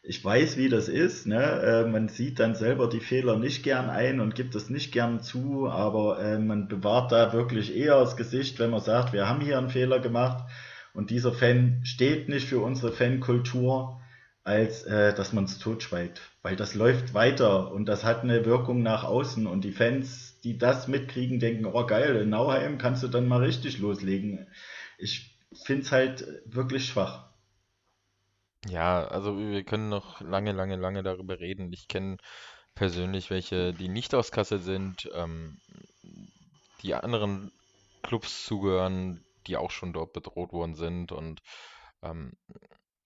Ich weiß, wie das ist. Ne? Äh, man sieht dann selber die Fehler nicht gern ein und gibt es nicht gern zu, aber äh, man bewahrt da wirklich eher das Gesicht, wenn man sagt, wir haben hier einen Fehler gemacht und dieser Fan steht nicht für unsere Fankultur, als äh, dass man es totschweigt. Weil das läuft weiter und das hat eine Wirkung nach außen und die Fans die das mitkriegen, denken, oh geil, in Nauheim kannst du dann mal richtig loslegen. Ich finde es halt wirklich schwach. Ja, also wir können noch lange, lange, lange darüber reden. Ich kenne persönlich welche, die nicht aus Kassel sind, ähm, die anderen Clubs zugehören, die auch schon dort bedroht worden sind und ähm,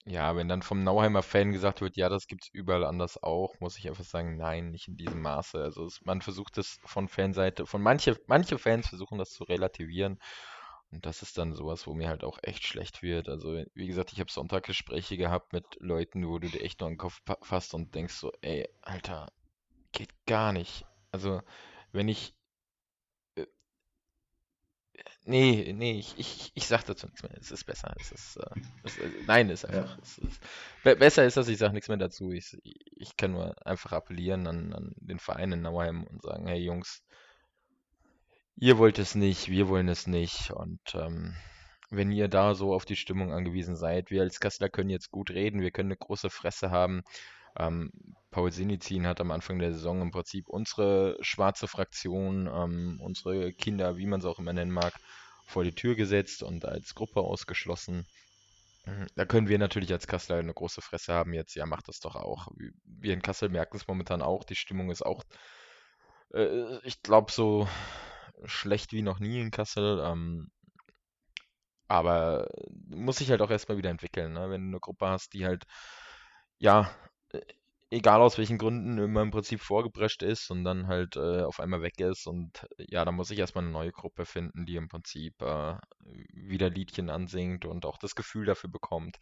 ja, wenn dann vom Nauheimer Fan gesagt wird, ja, das gibt's überall anders auch, muss ich einfach sagen, nein, nicht in diesem Maße. Also es, man versucht es von Fanseite, von manche, manche Fans versuchen das zu relativieren. Und das ist dann sowas, wo mir halt auch echt schlecht wird. Also, wie gesagt, ich habe Sonntag gehabt mit Leuten, wo du dir echt nur den Kopf fasst und denkst so, ey, Alter, geht gar nicht. Also, wenn ich Nee, nee, ich, ich, ich sag dazu nichts mehr. Es ist besser. Es ist, äh, es, äh, nein, ist einfach. Ja. Es ist, be besser ist das, ich sag nichts mehr dazu. Ich, ich kann nur einfach appellieren an, an den Verein in Nauheim und sagen, hey Jungs, ihr wollt es nicht, wir wollen es nicht. Und ähm, wenn ihr da so auf die Stimmung angewiesen seid, wir als Kasseler können jetzt gut reden, wir können eine große Fresse haben. Ähm, Paul Sinizin hat am Anfang der Saison im Prinzip unsere schwarze Fraktion, ähm, unsere Kinder, wie man es auch immer nennen mag, vor die Tür gesetzt und als Gruppe ausgeschlossen. Mhm, da können wir natürlich als Kasseler eine große Fresse haben jetzt. Ja, macht das doch auch. Wir in Kassel merken es momentan auch. Die Stimmung ist auch, äh, ich glaube, so schlecht wie noch nie in Kassel. Ähm, aber muss sich halt auch erstmal wieder entwickeln, ne? wenn du eine Gruppe hast, die halt, ja, egal aus welchen Gründen, immer im Prinzip vorgeprescht ist und dann halt äh, auf einmal weg ist. Und ja, da muss ich erstmal eine neue Gruppe finden, die im Prinzip äh, wieder Liedchen ansingt und auch das Gefühl dafür bekommt.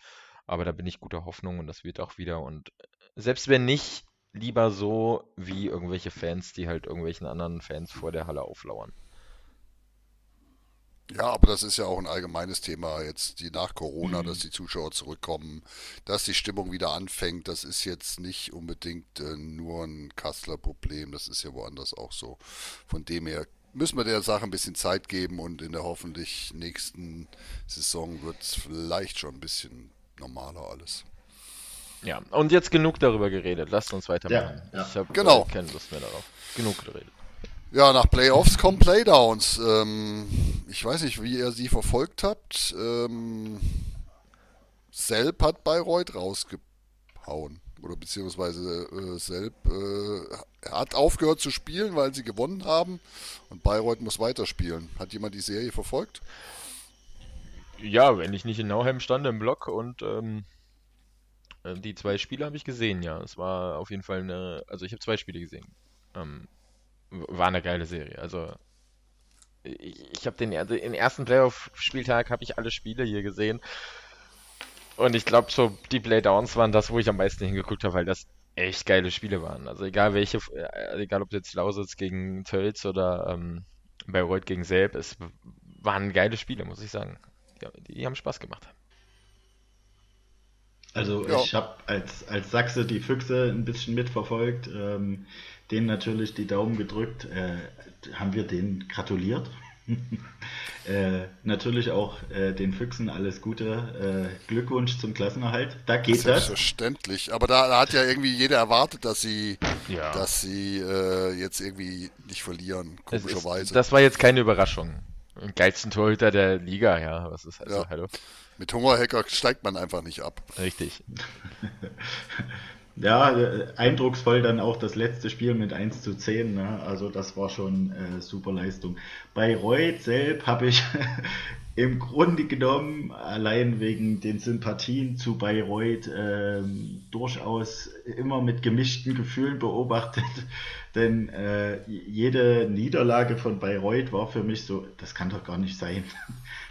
Aber da bin ich guter Hoffnung und das wird auch wieder. Und selbst wenn nicht, lieber so wie irgendwelche Fans, die halt irgendwelchen anderen Fans vor der Halle auflauern. Ja, aber das ist ja auch ein allgemeines Thema jetzt, die nach Corona, mhm. dass die Zuschauer zurückkommen, dass die Stimmung wieder anfängt. Das ist jetzt nicht unbedingt äh, nur ein Kasseler Problem, das ist ja woanders auch so. Von dem her müssen wir der Sache ein bisschen Zeit geben und in der hoffentlich nächsten Saison wird es vielleicht schon ein bisschen normaler alles. Ja, und jetzt genug darüber geredet. Lasst uns weitermachen. Ja, ja. Ich habe genau. keine Lust mehr darauf. Genug geredet. Ja, nach Playoffs kommen Playdowns. Ähm, ich weiß nicht, wie ihr sie verfolgt habt. Ähm, Selb hat Bayreuth rausgehauen. Oder beziehungsweise äh, Selb äh, hat aufgehört zu spielen, weil sie gewonnen haben. Und Bayreuth muss weiterspielen. Hat jemand die Serie verfolgt? Ja, wenn ich nicht in Nauheim stand im Block und ähm, äh, die zwei Spiele habe ich gesehen, ja. Es war auf jeden Fall eine. Also ich habe zwei Spiele gesehen. Ähm, war eine geile Serie. Also ich, ich habe den, also den ersten Playoff-Spieltag habe ich alle Spiele hier gesehen. Und ich glaube, so die Playdowns waren das, wo ich am meisten hingeguckt habe, weil das echt geile Spiele waren. Also egal welche, äh, egal ob jetzt Lausitz gegen Tölz oder ähm, Bayreuth gegen Selb, es waren geile Spiele, muss ich sagen. Ja, die haben Spaß gemacht. Also ich habe als, als Sachse die Füchse ein bisschen mitverfolgt. Ähm, denen natürlich die Daumen gedrückt. Äh, haben wir denen gratuliert. äh, natürlich auch äh, den Füchsen alles Gute. Äh, Glückwunsch zum Klassenerhalt. Da geht das. Selbstverständlich. Aber da, da, hat ja irgendwie jeder erwartet, dass sie, ja. dass sie äh, jetzt irgendwie nicht verlieren, komischerweise. Ist, das war jetzt keine Überraschung. Im geilsten Torhüter der Liga, ja. Was ist also, ja. hallo? Mit Hungerhacker steigt man einfach nicht ab. Richtig. Ja, äh, eindrucksvoll dann auch das letzte Spiel mit 1 zu 10. Ne? Also das war schon äh, super Leistung. Bei Reut selbst habe ich im Grunde genommen, allein wegen den Sympathien zu Bayreuth, äh, durchaus immer mit gemischten Gefühlen beobachtet. Denn äh, jede Niederlage von Bayreuth war für mich so, das kann doch gar nicht sein.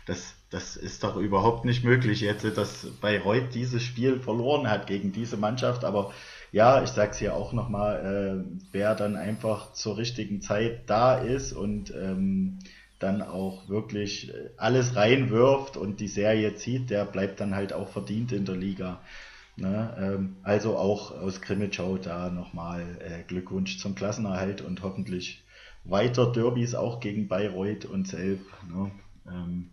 Das, das ist doch überhaupt nicht möglich jetzt, dass Bayreuth dieses Spiel verloren hat gegen diese Mannschaft. Aber ja, ich sage es hier auch nochmal, äh, wer dann einfach zur richtigen Zeit da ist und ähm, dann auch wirklich alles reinwirft und die Serie zieht, der bleibt dann halt auch verdient in der Liga. Ne? Ähm, also auch aus Grimmitschau da nochmal äh, Glückwunsch zum Klassenerhalt und hoffentlich weiter Derbys auch gegen Bayreuth und Selb. Ne? Ähm,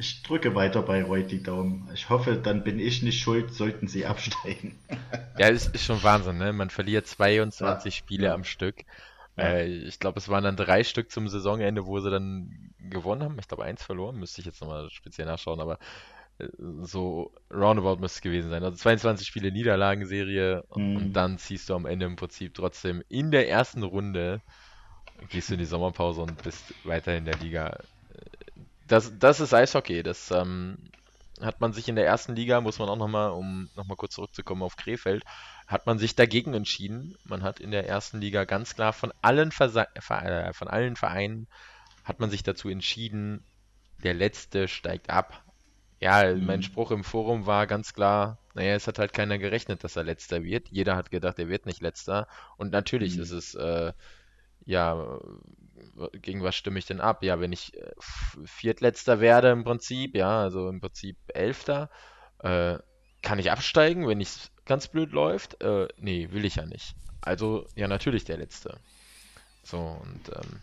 ich drücke weiter bei Reut die Daumen. Ich hoffe, dann bin ich nicht schuld, sollten sie absteigen. ja, es ist schon Wahnsinn, ne? Man verliert 22 ja. Spiele am Stück. Ja. Äh, ich glaube, es waren dann drei Stück zum Saisonende, wo sie dann gewonnen haben. Ich glaube, eins verloren, müsste ich jetzt nochmal speziell nachschauen, aber äh, so roundabout müsste es gewesen sein. Also 22 Spiele Niederlagenserie mhm. und dann ziehst du am Ende im Prinzip trotzdem in der ersten Runde, gehst du in die Sommerpause und bist weiter in der Liga das, das ist Eishockey. Das ähm, hat man sich in der ersten Liga, muss man auch nochmal, um nochmal kurz zurückzukommen auf Krefeld, hat man sich dagegen entschieden. Man hat in der ersten Liga ganz klar von allen, Versa äh, von allen Vereinen hat man sich dazu entschieden, der Letzte steigt ab. Ja, mhm. mein Spruch im Forum war ganz klar, naja, es hat halt keiner gerechnet, dass er Letzter wird. Jeder hat gedacht, er wird nicht Letzter. Und natürlich mhm. ist es, äh, ja, gegen was stimme ich denn ab? Ja, wenn ich äh, Viertletzter werde im Prinzip, ja, also im Prinzip Elfter, äh, kann ich absteigen, wenn es ganz blöd läuft? Äh, nee, will ich ja nicht. Also, ja, natürlich der Letzte. So, und ähm,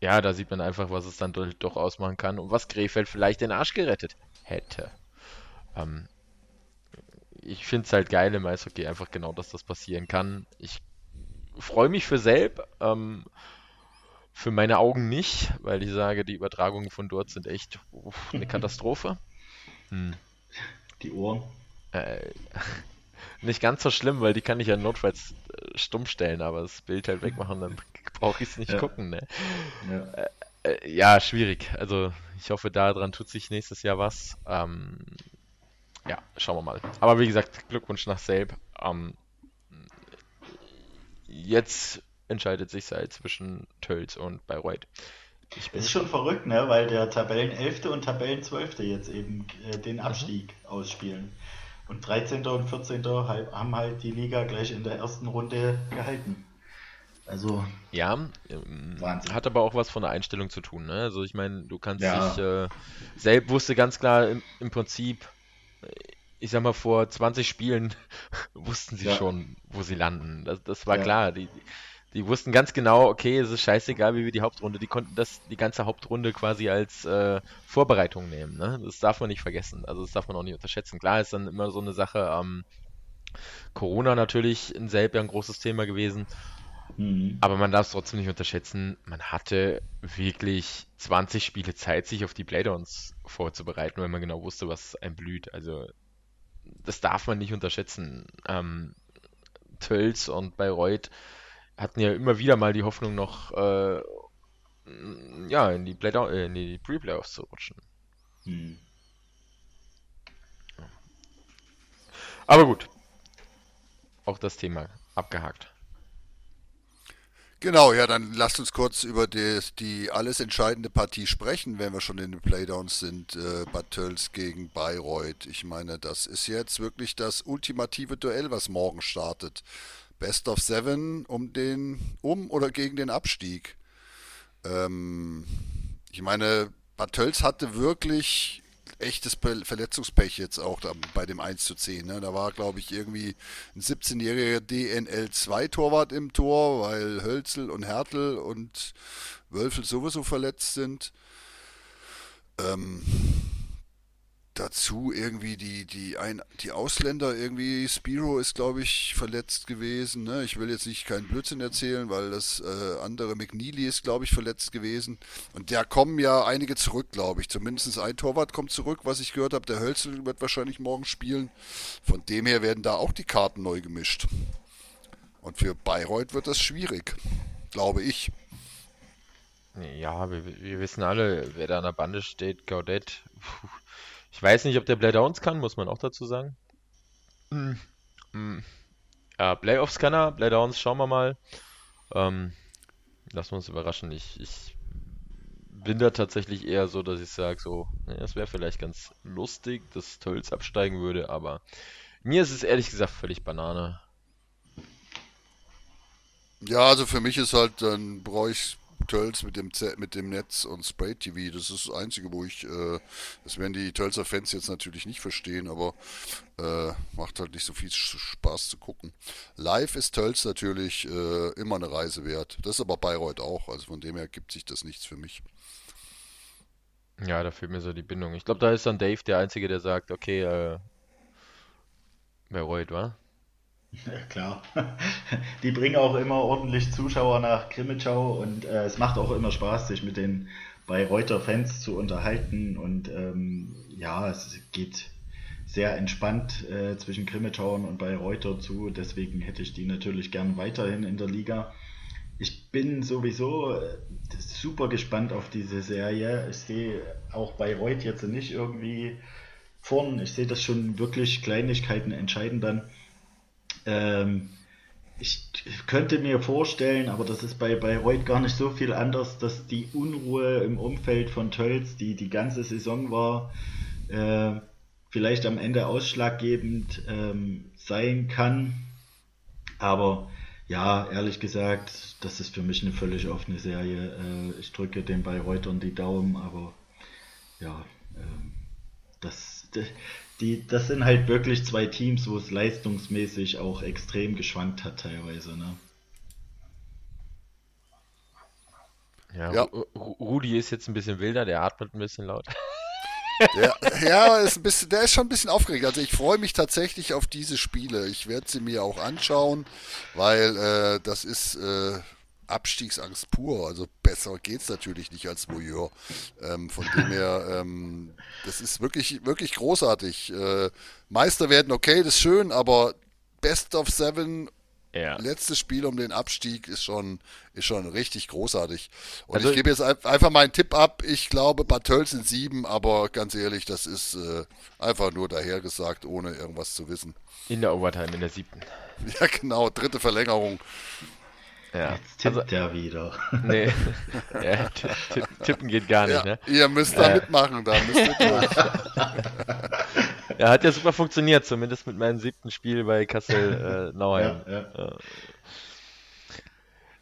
ja, da sieht man einfach, was es dann doch, ausmachen kann und was Krefeld vielleicht den Arsch gerettet hätte. Ähm, ich finde es halt geil im Eishockey einfach genau, dass das passieren kann. Ich freue mich für Selb. Ähm, für meine Augen nicht, weil ich sage, die Übertragungen von dort sind echt uff, eine Katastrophe. Hm. Die Ohren. Äh, nicht ganz so schlimm, weil die kann ich ja notfalls äh, stumm stellen, aber das Bild halt wegmachen, dann brauche ich es nicht ja. gucken. Ne? Ja. Äh, äh, ja. schwierig. Also ich hoffe, daran tut sich nächstes Jahr was. Ähm, ja, schauen wir mal. Aber wie gesagt, Glückwunsch nach Selb. Ähm, jetzt entscheidet sich halt zwischen Tölz und Bayreuth. Ich bin ist schon verrückt, ne? weil der Tabellen 11. und Tabellen 12. jetzt eben äh, den Abstieg mhm. ausspielen. Und 13. und 14. haben halt die Liga gleich in der ersten Runde gehalten. Also. Ja, ähm, hat aber auch was von der Einstellung zu tun. Ne? Also ich meine, du kannst ja. dich, äh, selbst wusste ganz klar im, im, Prinzip, ich sag mal, vor 20 Spielen wussten sie ja. schon, wo sie landen. Das, das war ja. klar. Die, die wussten ganz genau, okay, es ist scheißegal, wie wir die Hauptrunde, die konnten das die ganze Hauptrunde quasi als äh, Vorbereitung nehmen. Ne? Das darf man nicht vergessen. Also das darf man auch nicht unterschätzen. Klar ist dann immer so eine Sache, ähm, Corona natürlich in selber ein großes Thema gewesen. Mhm. Aber man darf es trotzdem nicht unterschätzen. Man hatte wirklich 20 Spiele Zeit, sich auf die Playdowns vorzubereiten, weil man genau wusste, was einem blüht. Also das darf man nicht unterschätzen. Ähm, Tölz und Bayreuth hatten ja immer wieder mal die Hoffnung noch äh, ja, in die, Playdown, äh, in die Pre-Playoffs zu rutschen. Mhm. Aber gut. Auch das Thema abgehakt. Genau, ja, dann lasst uns kurz über die, die alles entscheidende Partie sprechen, wenn wir schon in den Playdowns sind. Äh, Bad Tölz gegen Bayreuth. Ich meine, das ist jetzt wirklich das ultimative Duell, was morgen startet. Best of Seven um den, um oder gegen den Abstieg. Ähm, ich meine, Bad hatte wirklich echtes Verletzungspech jetzt auch bei dem 1 zu 10. Ne? Da war, glaube ich, irgendwie ein 17-jähriger DNL2-Torwart im Tor, weil Hölzel und Hertel und Wölfel sowieso verletzt sind. Ähm, dazu irgendwie die, die, ein, die Ausländer, irgendwie Spiro ist, glaube ich, verletzt gewesen. Ne? Ich will jetzt nicht keinen Blödsinn erzählen, weil das äh, andere McNeely ist, glaube ich, verletzt gewesen. Und da kommen ja einige zurück, glaube ich. Zumindest ein Torwart kommt zurück, was ich gehört habe. Der Hölzel wird wahrscheinlich morgen spielen. Von dem her werden da auch die Karten neu gemischt. Und für Bayreuth wird das schwierig, glaube ich. Ja, wir, wir wissen alle, wer da an der Bande steht. Gaudet, Puh ich weiß nicht, ob der Playdowns kann, muss man auch dazu sagen. Mhm. Ja, Playoffs kann er, Playdowns schauen wir mal. Ähm, lassen wir uns überraschen. Ich, ich bin da tatsächlich eher so, dass ich sage, so, es wäre vielleicht ganz lustig, dass Tölz absteigen würde, aber mir ist es ehrlich gesagt völlig Banane. Ja, also für mich ist halt, dann brauche ich Tölz mit dem, Z mit dem Netz und Spray TV. Das ist das Einzige, wo ich, äh, das werden die Tölzer Fans jetzt natürlich nicht verstehen, aber äh, macht halt nicht so viel Spaß zu gucken. Live ist Tölz natürlich äh, immer eine Reise wert. Das ist aber Bayreuth auch, also von dem her gibt sich das nichts für mich. Ja, da fehlt mir so die Bindung. Ich glaube, da ist dann Dave der Einzige, der sagt, okay, äh, Bayreuth, wa? Ja, klar. Die bringen auch immer ordentlich Zuschauer nach Krimitschau und äh, es macht auch immer Spaß, sich mit den Bayreuther Fans zu unterhalten und ähm, ja, es geht sehr entspannt äh, zwischen Krimitschauern und Bayreuther zu, deswegen hätte ich die natürlich gern weiterhin in der Liga. Ich bin sowieso äh, super gespannt auf diese Serie. Ich sehe auch Bayreuth jetzt nicht irgendwie vorn. Ich sehe das schon wirklich Kleinigkeiten entscheiden dann. Ähm, ich könnte mir vorstellen, aber das ist bei Bayreuth gar nicht so viel anders, dass die Unruhe im Umfeld von Tölz, die die ganze Saison war, äh, vielleicht am Ende ausschlaggebend ähm, sein kann. Aber ja, ehrlich gesagt, das ist für mich eine völlig offene Serie. Äh, ich drücke den Bayreutern die Daumen, aber ja, äh, das, die, das sind halt wirklich zwei Teams, wo es leistungsmäßig auch extrem geschwankt hat teilweise. Ne? Ja, ja. Rudi ist jetzt ein bisschen wilder, der atmet ein bisschen laut. Der, ja, ist ein bisschen, der ist schon ein bisschen aufgeregt. Also ich freue mich tatsächlich auf diese Spiele. Ich werde sie mir auch anschauen, weil äh, das ist äh, Abstiegsangst pur. Also besser geht es natürlich nicht als Voyeur. Ähm, von dem her, ähm, das ist wirklich, wirklich großartig. Äh, Meister werden, okay, das ist schön, aber Best of Seven, ja. letztes Spiel um den Abstieg ist schon, ist schon richtig großartig. Und also, ich gebe jetzt einfach meinen Tipp ab. Ich glaube, Bad Tölz sind sieben, aber ganz ehrlich, das ist äh, einfach nur dahergesagt, ohne irgendwas zu wissen. In der Overtime, in der siebten. Ja, genau, dritte Verlängerung. Ja. Jetzt tippt also, er wieder. Nee, ja, tippen geht gar nicht, ja, ne? Ihr müsst da äh. mitmachen, da müsst ihr durch. ja, hat ja super funktioniert, zumindest mit meinem siebten Spiel bei Kassel äh, Nauheim. Ja, ja.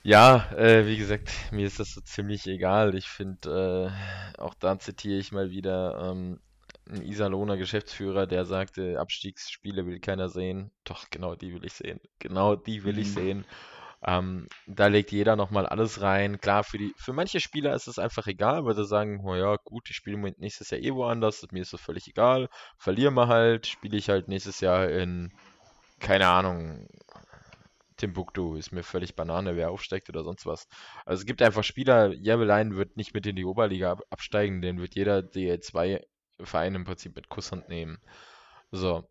ja äh, wie gesagt, mir ist das so ziemlich egal. Ich finde, äh, auch da zitiere ich mal wieder ähm, einen Iserlohner Geschäftsführer, der sagte, Abstiegsspiele will keiner sehen. Doch, genau die will ich sehen. Genau die will mhm. ich sehen. Ähm, da legt jeder nochmal alles rein. Klar, für, die, für manche Spieler ist es einfach egal, weil sie sagen, oh ja, gut, ich spiele nächstes Jahr eh woanders, mir ist das völlig egal. Verlieren wir halt, spiele ich halt nächstes Jahr in, keine Ahnung, Timbuktu, ist mir völlig Banane, wer aufsteigt oder sonst was. Also es gibt einfach Spieler, Jebelein wird nicht mit in die Oberliga absteigen, den wird jeder DL2-Verein im Prinzip mit Kusshand nehmen. So,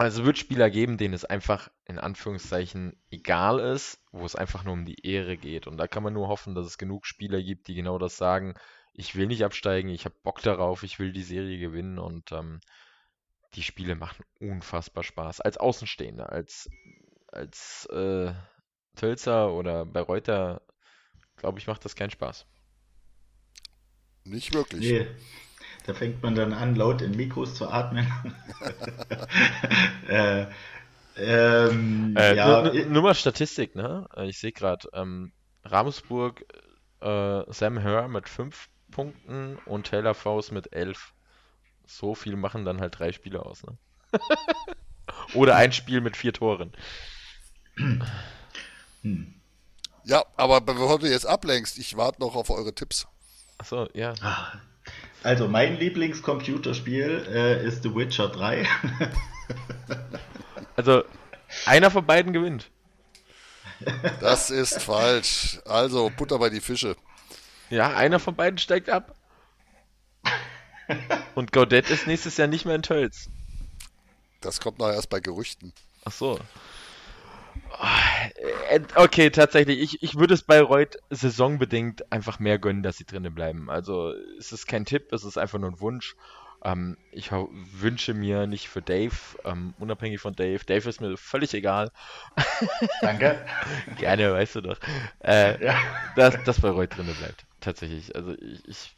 also es wird Spieler geben, denen es einfach in Anführungszeichen egal ist, wo es einfach nur um die Ehre geht. Und da kann man nur hoffen, dass es genug Spieler gibt, die genau das sagen. Ich will nicht absteigen, ich habe Bock darauf, ich will die Serie gewinnen und ähm, die Spiele machen unfassbar Spaß. Als Außenstehender, als, als äh, Tölzer oder bei Reuter, glaube ich, macht das keinen Spaß. Nicht wirklich. Nee. Da fängt man dann an, laut in Mikros zu atmen. äh, ähm, äh, ja. nur, nur, mal Statistik, ne? Ich sehe gerade, ähm, Ramsburg, äh, Sam Hör mit 5 Punkten und Taylor Faust mit 11. So viel machen dann halt drei Spiele aus, ne? Oder ein Spiel mit vier Toren. Hm. Ja, aber bevor du jetzt ablenkst, ich warte noch auf eure Tipps. Achso, ja. Ach, also mein Lieblingscomputerspiel äh, ist The Witcher 3. also einer von beiden gewinnt. Das ist falsch. Also Butter bei die Fische. Ja, einer von beiden steigt ab. Und Gaudet ist nächstes Jahr nicht mehr in Tölz. Das kommt noch erst bei Gerüchten. Ach so. Äh, okay, tatsächlich. Ich, ich würde es bei Reut saisonbedingt einfach mehr gönnen, dass sie drinnen bleiben. Also es ist kein Tipp, es ist einfach nur ein Wunsch. Ähm, ich wünsche mir nicht für Dave, ähm, unabhängig von Dave. Dave ist mir völlig egal. Danke. Gerne, weißt du doch. Äh, ja. dass, dass bei Reut drinnen bleibt. Tatsächlich. Also ich, ich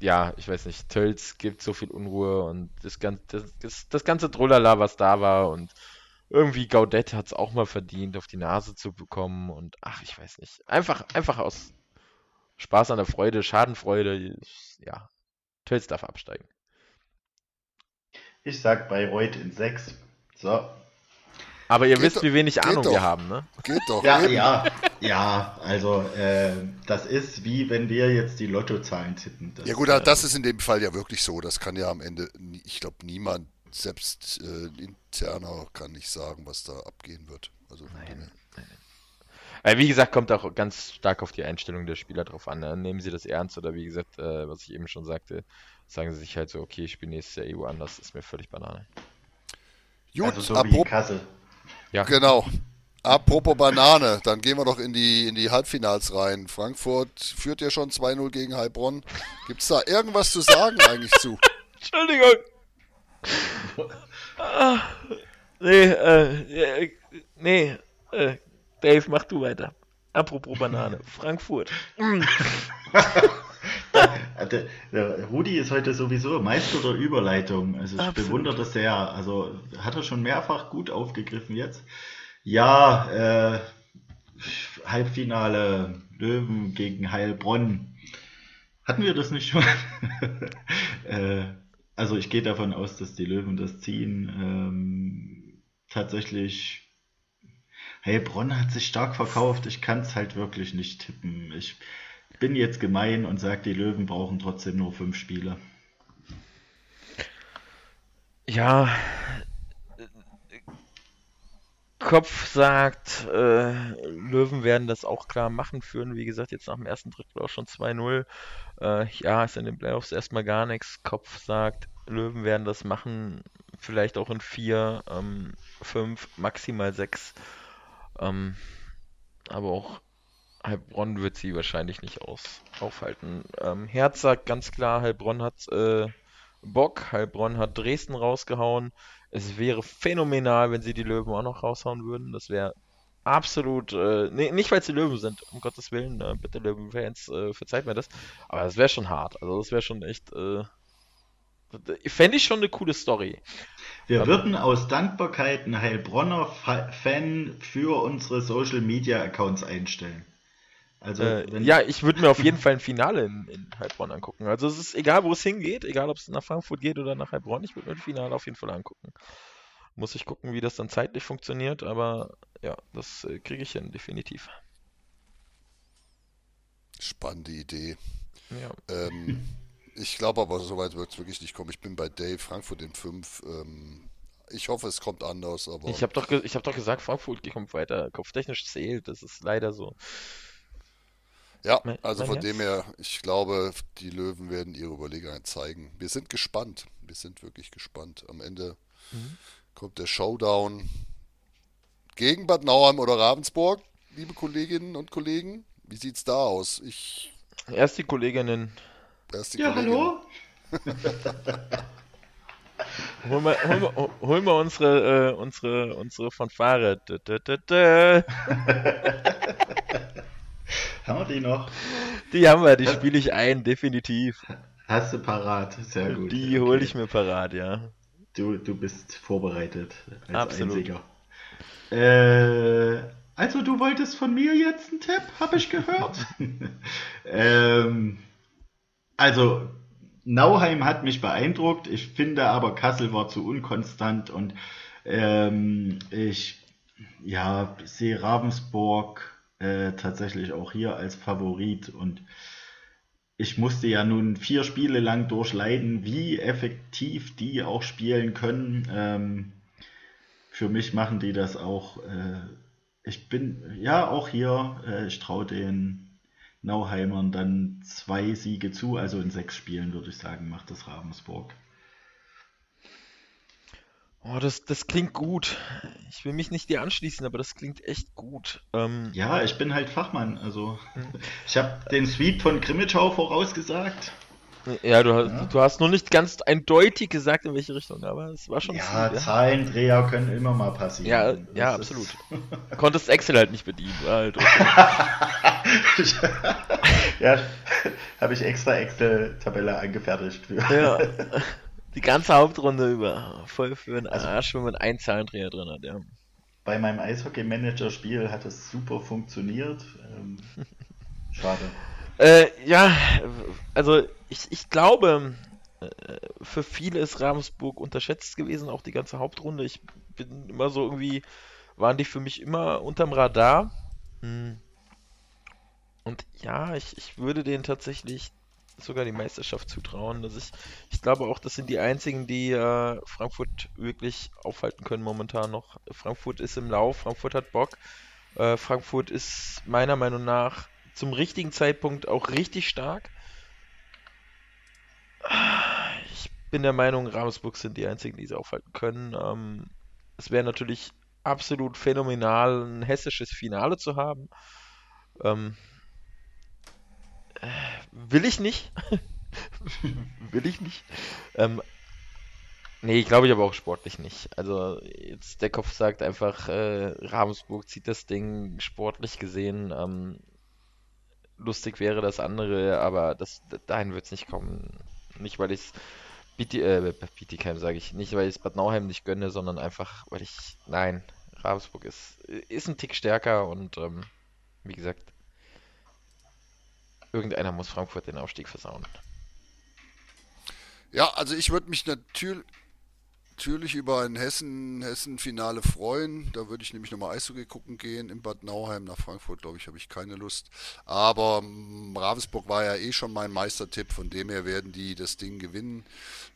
ja, ich weiß nicht, Tölz gibt so viel Unruhe und das ganze, das, das ganze Trollala, was da war und irgendwie Gaudet hat es auch mal verdient, auf die Nase zu bekommen und ach, ich weiß nicht. Einfach, einfach aus Spaß an der Freude, Schadenfreude, ja. Tölz darf absteigen. Ich sag Bayreuth in 6. So. Aber ihr geht wisst, wie wenig Ahnung doch. wir haben, ne? Geht doch. Ja, eben. ja, ja. Also, äh, das ist wie wenn wir jetzt die Lottozahlen tippen. Das, ja, gut, äh, das ist in dem Fall ja wirklich so. Das kann ja am Ende, ich glaube, niemand selbst äh, interner kann nicht sagen, was da abgehen wird. Also nein, nein. wie gesagt, kommt auch ganz stark auf die Einstellung der Spieler drauf an. Ne? Nehmen sie das ernst oder wie gesagt, äh, was ich eben schon sagte, sagen sie sich halt so, okay, ich bin nächstes Jahr EU anders, ist mir völlig Banane. Gut, also so apropos, ja. Genau. Apropos Banane, dann gehen wir doch in die, in die Halbfinals rein. Frankfurt führt ja schon 2-0 gegen Heilbronn. Gibt es da irgendwas zu sagen eigentlich zu? Entschuldigung nee, äh, nee, äh, Dave, mach du weiter. Apropos Banane, Frankfurt. der, Rudi ist heute sowieso Meister der Überleitung. Also ich Absolut. bewundere das sehr. Also hat er schon mehrfach gut aufgegriffen jetzt. Ja, äh, Halbfinale Löwen gegen Heilbronn. Hatten wir das nicht schon? äh, also ich gehe davon aus, dass die Löwen das ziehen. Ähm, tatsächlich, Heilbronn hat sich stark verkauft. Ich kann es halt wirklich nicht tippen. Ich bin jetzt gemein und sage, die Löwen brauchen trotzdem nur fünf Spiele. Ja, Kopf sagt, äh, Löwen werden das auch klar machen, führen, wie gesagt, jetzt nach dem ersten Drittel auch schon 2-0. Äh, ja, ist in den Playoffs erstmal gar nichts. Kopf sagt, Löwen werden das machen, vielleicht auch in 4, 5, ähm, maximal 6. Ähm, aber auch Heilbronn wird sie wahrscheinlich nicht aus, aufhalten. Ähm, Herz sagt ganz klar, Heilbronn hat äh, Bock, Heilbronn hat Dresden rausgehauen. Es wäre phänomenal, wenn sie die Löwen auch noch raushauen würden. Das wäre absolut, äh, nee, nicht weil sie Löwen sind, um Gottes Willen, äh, bitte Löwen-Fans, äh, verzeiht mir das, aber das wäre schon hart. Also das wäre schon echt, äh, Fände ich schon eine coole Story. Wir Aber, würden aus Dankbarkeit einen Heilbronner Fan für unsere Social Media Accounts einstellen. Also, äh, ja, ich würde mir auf jeden Fall ein Finale in, in, Heilbronn angucken. Also es ist egal, wo es hingeht, egal ob es nach Frankfurt geht oder nach Heilbronn, ich würde mir ein Finale auf jeden Fall angucken. Muss ich gucken, wie das dann zeitlich funktioniert, aber ja, das äh, kriege ich hin, definitiv. Spannende Idee. Ja. Ähm, ich glaube aber, soweit wird es wirklich nicht kommen. Ich bin bei Dave, Frankfurt in 5. Ähm, ich hoffe, es kommt anders, aber. Ich habe doch, hab doch gesagt, Frankfurt kommt weiter. Kopftechnisch zählt. Das ist leider so. Ja, also von dem her, ich glaube, die Löwen werden ihre Überlegungen zeigen. Wir sind gespannt. Wir sind wirklich gespannt. Am Ende mhm. kommt der Showdown gegen Bad Nauheim oder Ravensburg, liebe Kolleginnen und Kollegen. Wie sieht's da aus? Ich. Erst die Kolleginnen. Erst die ja, Kolleginnen. hallo? holen, wir, holen, wir, holen wir unsere, äh, unsere, unsere Fanfare. Dö, dö, dö, haben wir die noch? Die haben wir, die spiele ich ein, definitiv. Hast du parat, sehr gut. Die hole ich mir parat, ja. Du, du bist vorbereitet als Absolut. Einziger. Äh, also du wolltest von mir jetzt einen Tipp, habe ich gehört. ähm, also Nauheim hat mich beeindruckt. Ich finde aber Kassel war zu unkonstant und ähm, ich ja, sehe Ravensburg äh, tatsächlich auch hier als Favorit und ich musste ja nun vier Spiele lang durchleiden, wie effektiv die auch spielen können. Ähm, für mich machen die das auch. Äh, ich bin ja auch hier, äh, ich traue den Nauheimern dann zwei Siege zu, also in sechs Spielen würde ich sagen, macht das Ravensburg. Oh, das, das klingt gut. Ich will mich nicht dir anschließen, aber das klingt echt gut. Ähm, ja, ich bin halt Fachmann. Also, hm. ich habe den Sweep von Grimmitschau vorausgesagt. Ja, du hast, ja. du hast nur nicht ganz eindeutig gesagt, in welche Richtung, aber es war schon. Ja, Ziel, ja. Zahlendreher können immer mal passieren. Ja, das ja, absolut. Konntest Excel halt nicht bedienen. Halt ja, habe ich extra Excel-Tabelle angefertigt für. Ja. Die ganze Hauptrunde über. Voll für einen also Arsch, wenn man einen Zahlendreher drin hat, ja. Bei meinem Eishockey-Manager-Spiel hat es super funktioniert. Ähm, schade. Äh, ja, also ich, ich glaube, äh, für viele ist Ravensburg unterschätzt gewesen, auch die ganze Hauptrunde. Ich bin immer so irgendwie, waren die für mich immer unterm Radar. Hm. Und ja, ich, ich würde denen tatsächlich sogar die Meisterschaft zutrauen. Also ich, ich glaube auch, das sind die einzigen, die äh, Frankfurt wirklich aufhalten können momentan noch. Frankfurt ist im Lauf, Frankfurt hat Bock. Äh, Frankfurt ist meiner Meinung nach zum richtigen Zeitpunkt auch richtig stark. Ich bin der Meinung, Ravensburg sind die einzigen, die sie aufhalten können. Ähm, es wäre natürlich absolut phänomenal, ein hessisches Finale zu haben. Ähm, will ich nicht. will ich nicht. Ähm, nee, glaube ich aber auch sportlich nicht. Also jetzt der Kopf sagt einfach, äh, Ravensburg zieht das Ding sportlich gesehen. Ähm, lustig wäre das andere, aber das, dahin wird es nicht kommen. Nicht, weil ich es äh, sage ich, nicht, weil ich Bad Nauheim nicht gönne, sondern einfach, weil ich, nein, Ravensburg ist, ist ein Tick stärker und ähm, wie gesagt, irgendeiner muss Frankfurt den Aufstieg versauen. Ja, also ich würde mich natürlich, natürlich über ein Hessen-Finale Hessen freuen. Da würde ich nämlich nochmal Eishockey gucken gehen in Bad Nauheim. Nach Frankfurt, glaube ich, habe ich keine Lust. Aber ähm, Ravensburg war ja eh schon mein Meistertipp. Von dem her werden die das Ding gewinnen.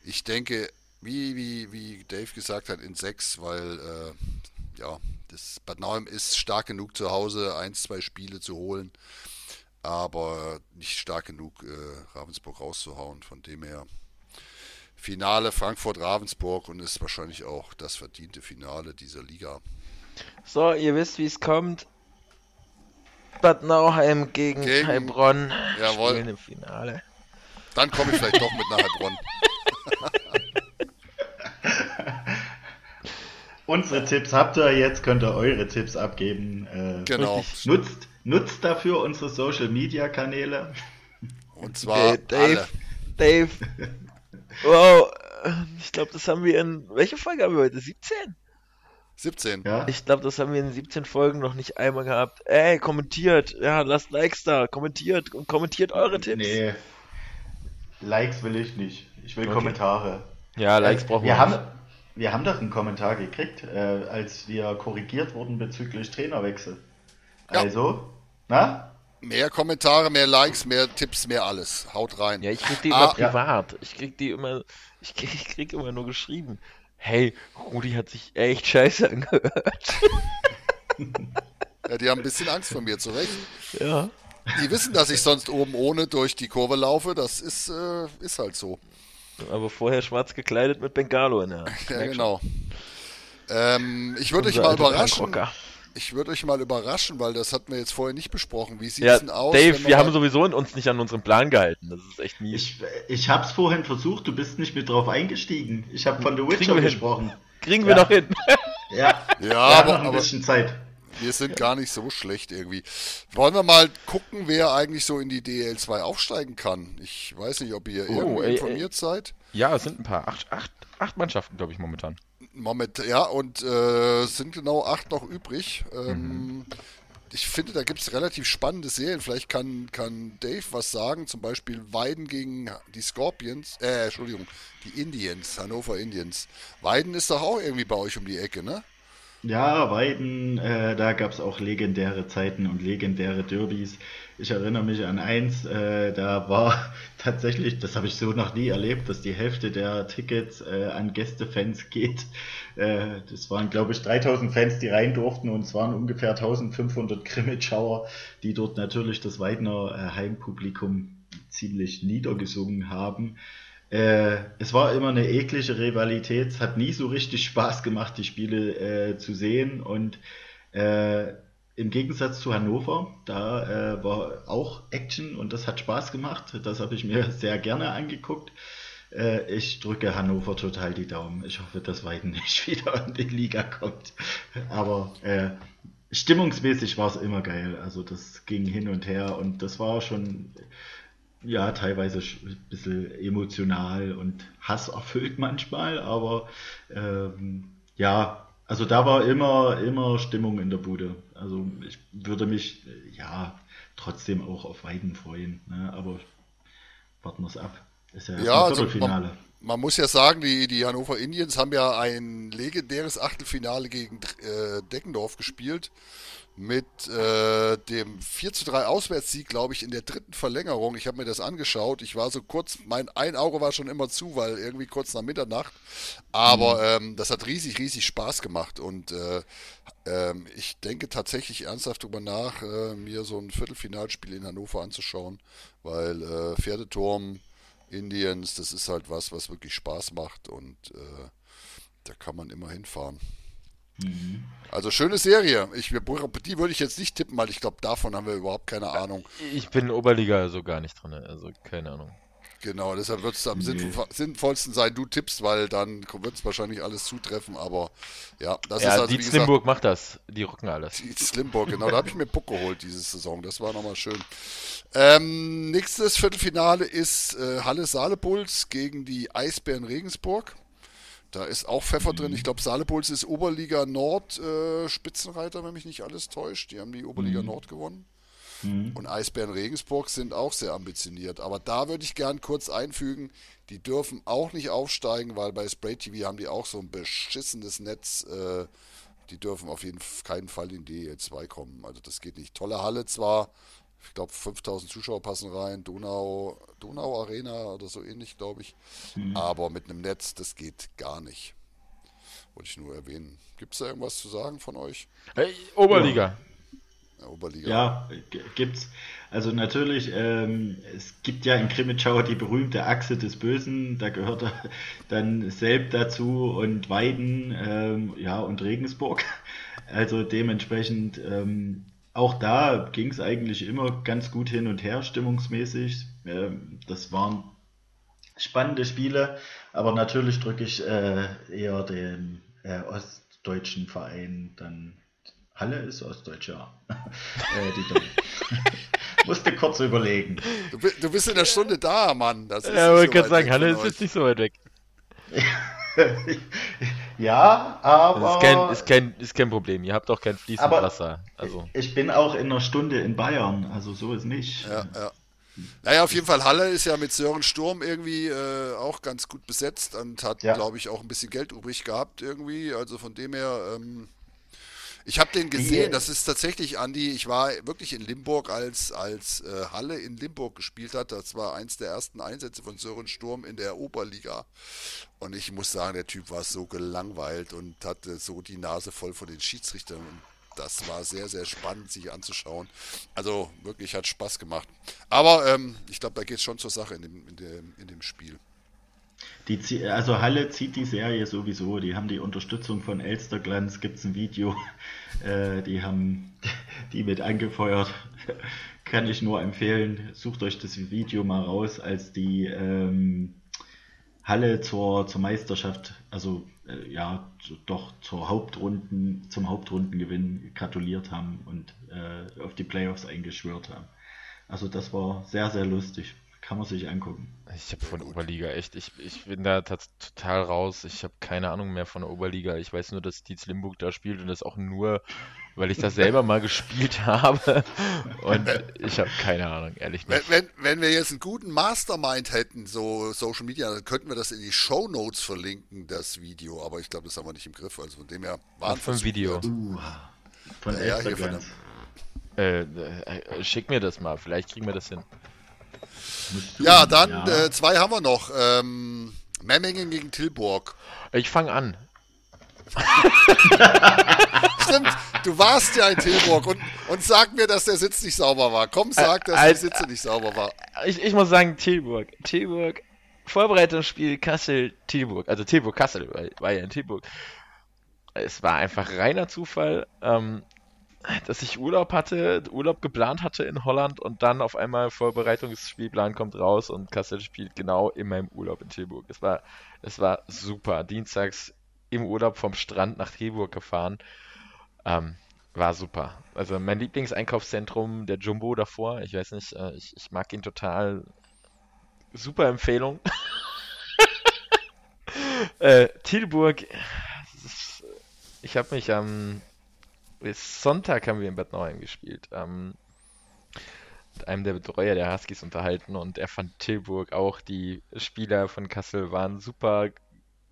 Ich denke, wie, wie, wie Dave gesagt hat, in sechs, weil äh, ja, das Bad Nauheim ist stark genug zu Hause, ein, zwei Spiele zu holen aber nicht stark genug, äh, Ravensburg rauszuhauen. Von dem her Finale Frankfurt-Ravensburg und ist wahrscheinlich auch das verdiente Finale dieser Liga. So, ihr wisst, wie es kommt. Bad Nauheim gegen, gegen Heilbronn jawohl. spielen im Finale. Dann komme ich vielleicht doch mit nach Heilbronn. Unsere Tipps habt ihr, jetzt könnt ihr eure Tipps abgeben. Äh, genau. Nutzt Nutzt dafür unsere Social Media Kanäle. Und zwar Dave, alle. Dave. Wow, ich glaube, das haben wir in. Welche Folge haben wir heute? 17? 17. Ja. Ich glaube, das haben wir in 17 Folgen noch nicht einmal gehabt. Ey, kommentiert. Ja, lasst Likes da. Kommentiert und kommentiert eure Tipps. Nee. Likes will ich nicht. Ich will okay. Kommentare. Ja, Likes äh, brauchen wir. Wir haben, wir haben doch einen Kommentar gekriegt, äh, als wir korrigiert wurden bezüglich Trainerwechsel. Ja. Also, na? Mehr Kommentare, mehr Likes, mehr Tipps, mehr alles. Haut rein. Ja, ich krieg die ah, immer privat. Ja. Ich krieg die immer, ich krieg, ich krieg immer nur geschrieben hey, Rudi hat sich echt scheiße angehört. ja, die haben ein bisschen Angst vor mir, zu Recht. Ja. Die wissen, dass ich sonst oben ohne durch die Kurve laufe. Das ist, äh, ist halt so. Aber vorher schwarz gekleidet mit Bengalo in der Hand. Ja, genau. Ähm, ich würde euch mal überraschen. Ich würde euch mal überraschen, weil das hatten wir jetzt vorher nicht besprochen. Wie sieht es ja, denn aus? Dave, wir haben sowieso uns nicht an unseren Plan gehalten. Das ist echt mies. Ich, ich habe es vorhin versucht, du bist nicht mit drauf eingestiegen. Ich habe von The Witcher gesprochen. Kriegen wir ja. noch hin. ja, ja aber, ein bisschen Zeit. Wir sind gar nicht so schlecht irgendwie. Wollen wir mal gucken, wer eigentlich so in die DL2 aufsteigen kann? Ich weiß nicht, ob ihr oh, irgendwo ey, informiert ey. seid. Ja, es sind ein paar. Acht, acht, acht Mannschaften, glaube ich, momentan. Moment, ja, und äh, sind genau acht noch übrig. Ähm, mhm. Ich finde, da gibt es relativ spannende Serien. Vielleicht kann, kann Dave was sagen. Zum Beispiel Weiden gegen die Scorpions. Äh, Entschuldigung, die Indians, Hannover Indians. Weiden ist doch auch irgendwie bei euch um die Ecke, ne? Ja, Weiden, äh, da gab es auch legendäre Zeiten und legendäre Derbys. Ich erinnere mich an eins, äh, da war tatsächlich, das habe ich so noch nie erlebt, dass die Hälfte der Tickets äh, an Gästefans geht. Äh, das waren, glaube ich, 3000 Fans, die rein durften und es waren ungefähr 1500 Grimmitschauer, die dort natürlich das Weidener äh, Heimpublikum ziemlich niedergesungen haben. Äh, es war immer eine eklige Rivalität. Es hat nie so richtig Spaß gemacht, die Spiele äh, zu sehen. Und äh, im Gegensatz zu Hannover, da äh, war auch Action und das hat Spaß gemacht. Das habe ich mir sehr gerne angeguckt. Äh, ich drücke Hannover total die Daumen. Ich hoffe, dass Weiden nicht wieder in die Liga kommt. Aber äh, stimmungsmäßig war es immer geil. Also das ging hin und her und das war schon ja, teilweise ein bisschen emotional und hasserfüllt manchmal, aber ähm, ja, also da war immer, immer Stimmung in der Bude. Also ich würde mich ja trotzdem auch auf Weiden freuen, ne? aber warten wir es ab. Ist ja, ja also man, man, muss ja sagen, die, die Hannover Indians haben ja ein legendäres Achtelfinale gegen äh, Deckendorf gespielt mit äh, dem 4 zu 3 Auswärtssieg, glaube ich, in der dritten Verlängerung. Ich habe mir das angeschaut. Ich war so kurz, mein ein Auge war schon immer zu, weil irgendwie kurz nach Mitternacht. Aber mhm. ähm, das hat riesig, riesig Spaß gemacht. Und äh, ähm, ich denke tatsächlich ernsthaft darüber nach, äh, mir so ein Viertelfinalspiel in Hannover anzuschauen, weil äh, Pferdeturm, Indians, das ist halt was, was wirklich Spaß macht und äh, da kann man immer hinfahren. Mhm. Also schöne Serie. Ich, die würde ich jetzt nicht tippen, weil ich glaube, davon haben wir überhaupt keine Ahnung. Ich bin Oberliga so gar nicht drin, also keine Ahnung. Genau, deshalb wird es am nee. sinnvollsten sein, du tippst, weil dann wird es wahrscheinlich alles zutreffen, aber ja, das ja, ist also, die wie Slimburg macht das, die rücken alles. Die Slimburg, genau, da habe ich mir Puck geholt diese Saison, das war nochmal schön. Ähm, nächstes Viertelfinale ist äh, Halle Saalepuls gegen die Eisbären Regensburg. Da ist auch Pfeffer mhm. drin. Ich glaube, Saalepuls ist Oberliga Nord äh, Spitzenreiter, wenn mich nicht alles täuscht. Die haben die Oberliga mhm. Nord gewonnen. Mhm. Und Eisbären Regensburg sind auch sehr ambitioniert. Aber da würde ich gern kurz einfügen, die dürfen auch nicht aufsteigen, weil bei Spray TV haben die auch so ein beschissenes Netz. Äh, die dürfen auf jeden keinen Fall in die DL2 kommen. Also das geht nicht. Tolle Halle zwar, ich glaube 5000 Zuschauer passen rein, Donau, Donau Arena oder so ähnlich, glaube ich. Mhm. Aber mit einem Netz, das geht gar nicht. Wollte ich nur erwähnen. Gibt es da irgendwas zu sagen von euch? Hey, Oberliga. Ja, Oberliga. Ja, gibt's. Also natürlich, ähm, es gibt ja in Krimitschau die berühmte Achse des Bösen, da gehört dann Selb dazu und Weiden, ähm, ja, und Regensburg. Also dementsprechend ähm, auch da ging es eigentlich immer ganz gut hin und her, stimmungsmäßig. Ähm, das waren spannende Spiele, aber natürlich drücke ich äh, eher dem äh, ostdeutschen Verein dann. Halle ist ostdeutscher. äh, Musste kurz überlegen. Du, du, bist in der Stunde da, Mann. Das ist ja, ich wollte gerade sagen, Halle ist jetzt nicht so weit weg. ja, aber. Ist kein, ist, kein, ist kein Problem. Ihr habt doch kein fließendes Wasser. Also. Ich bin auch in einer Stunde in Bayern, also so ist nicht. Ja, ja. Naja, auf jeden Fall, Halle ist ja mit Sören Sturm irgendwie äh, auch ganz gut besetzt und hat, ja. glaube ich, auch ein bisschen Geld übrig gehabt irgendwie. Also von dem her, ähm, ich habe den gesehen, das ist tatsächlich, Andi, ich war wirklich in Limburg, als, als äh, Halle in Limburg gespielt hat. Das war eins der ersten Einsätze von Sören Sturm in der Oberliga. Und ich muss sagen, der Typ war so gelangweilt und hatte so die Nase voll von den Schiedsrichtern. Und das war sehr, sehr spannend, sich anzuschauen. Also wirklich hat Spaß gemacht. Aber ähm, ich glaube, da geht es schon zur Sache in dem, in dem, in dem Spiel. Die, also Halle zieht die Serie sowieso. Die haben die Unterstützung von Elsterglanz, gibt es ein Video. Äh, die haben die mit angefeuert. Kann ich nur empfehlen. Sucht euch das Video mal raus, als die ähm, Halle zur, zur Meisterschaft, also äh, ja, doch zur Hauptrunden, zum Hauptrundengewinn gratuliert haben und äh, auf die Playoffs eingeschwört haben. Also das war sehr, sehr lustig. Kann man sich angucken. Ich habe von Oberliga echt, ich, ich bin da total raus. Ich habe keine Ahnung mehr von der Oberliga. Ich weiß nur, dass Dietz Limburg da spielt und das auch nur, weil ich das selber mal gespielt habe. Und ich habe keine Ahnung, ehrlich nicht. Wenn, wenn, wenn, wir jetzt einen guten Mastermind hätten, so Social Media, dann könnten wir das in die Show Notes verlinken, das Video. Aber ich glaube, das haben wir nicht im Griff. Also von dem her war ein Video. Uh, von ja, von äh, äh, schick mir das mal, vielleicht kriegen wir das hin. Ja, dann ja. Äh, zwei haben wir noch. Ähm, Memmingen gegen Tilburg. Ich fange an. Stimmt, du warst ja in Tilburg und, und sag mir, dass der Sitz nicht sauber war. Komm, sag, dass der Sitz nicht sauber war. Ich, ich muss sagen, Tilburg. Tilburg, Vorbereitungsspiel Kassel, Tilburg. Also Tilburg, Kassel, war ja in Tilburg. Es war einfach reiner Zufall. Ähm, dass ich Urlaub hatte, Urlaub geplant hatte in Holland und dann auf einmal Vorbereitungsspielplan kommt raus und Kassel spielt genau in meinem Urlaub in Tilburg. Es war, es war super. Dienstags im Urlaub vom Strand nach Tilburg gefahren. Ähm, war super. Also mein Lieblingseinkaufszentrum, der Jumbo davor, ich weiß nicht, äh, ich, ich mag ihn total. Super Empfehlung. äh, Tilburg, ich habe mich am Sonntag haben wir in Bad Nauheim gespielt. Ähm, mit einem der Betreuer der Huskies unterhalten und er fand Tilburg auch. Die Spieler von Kassel waren super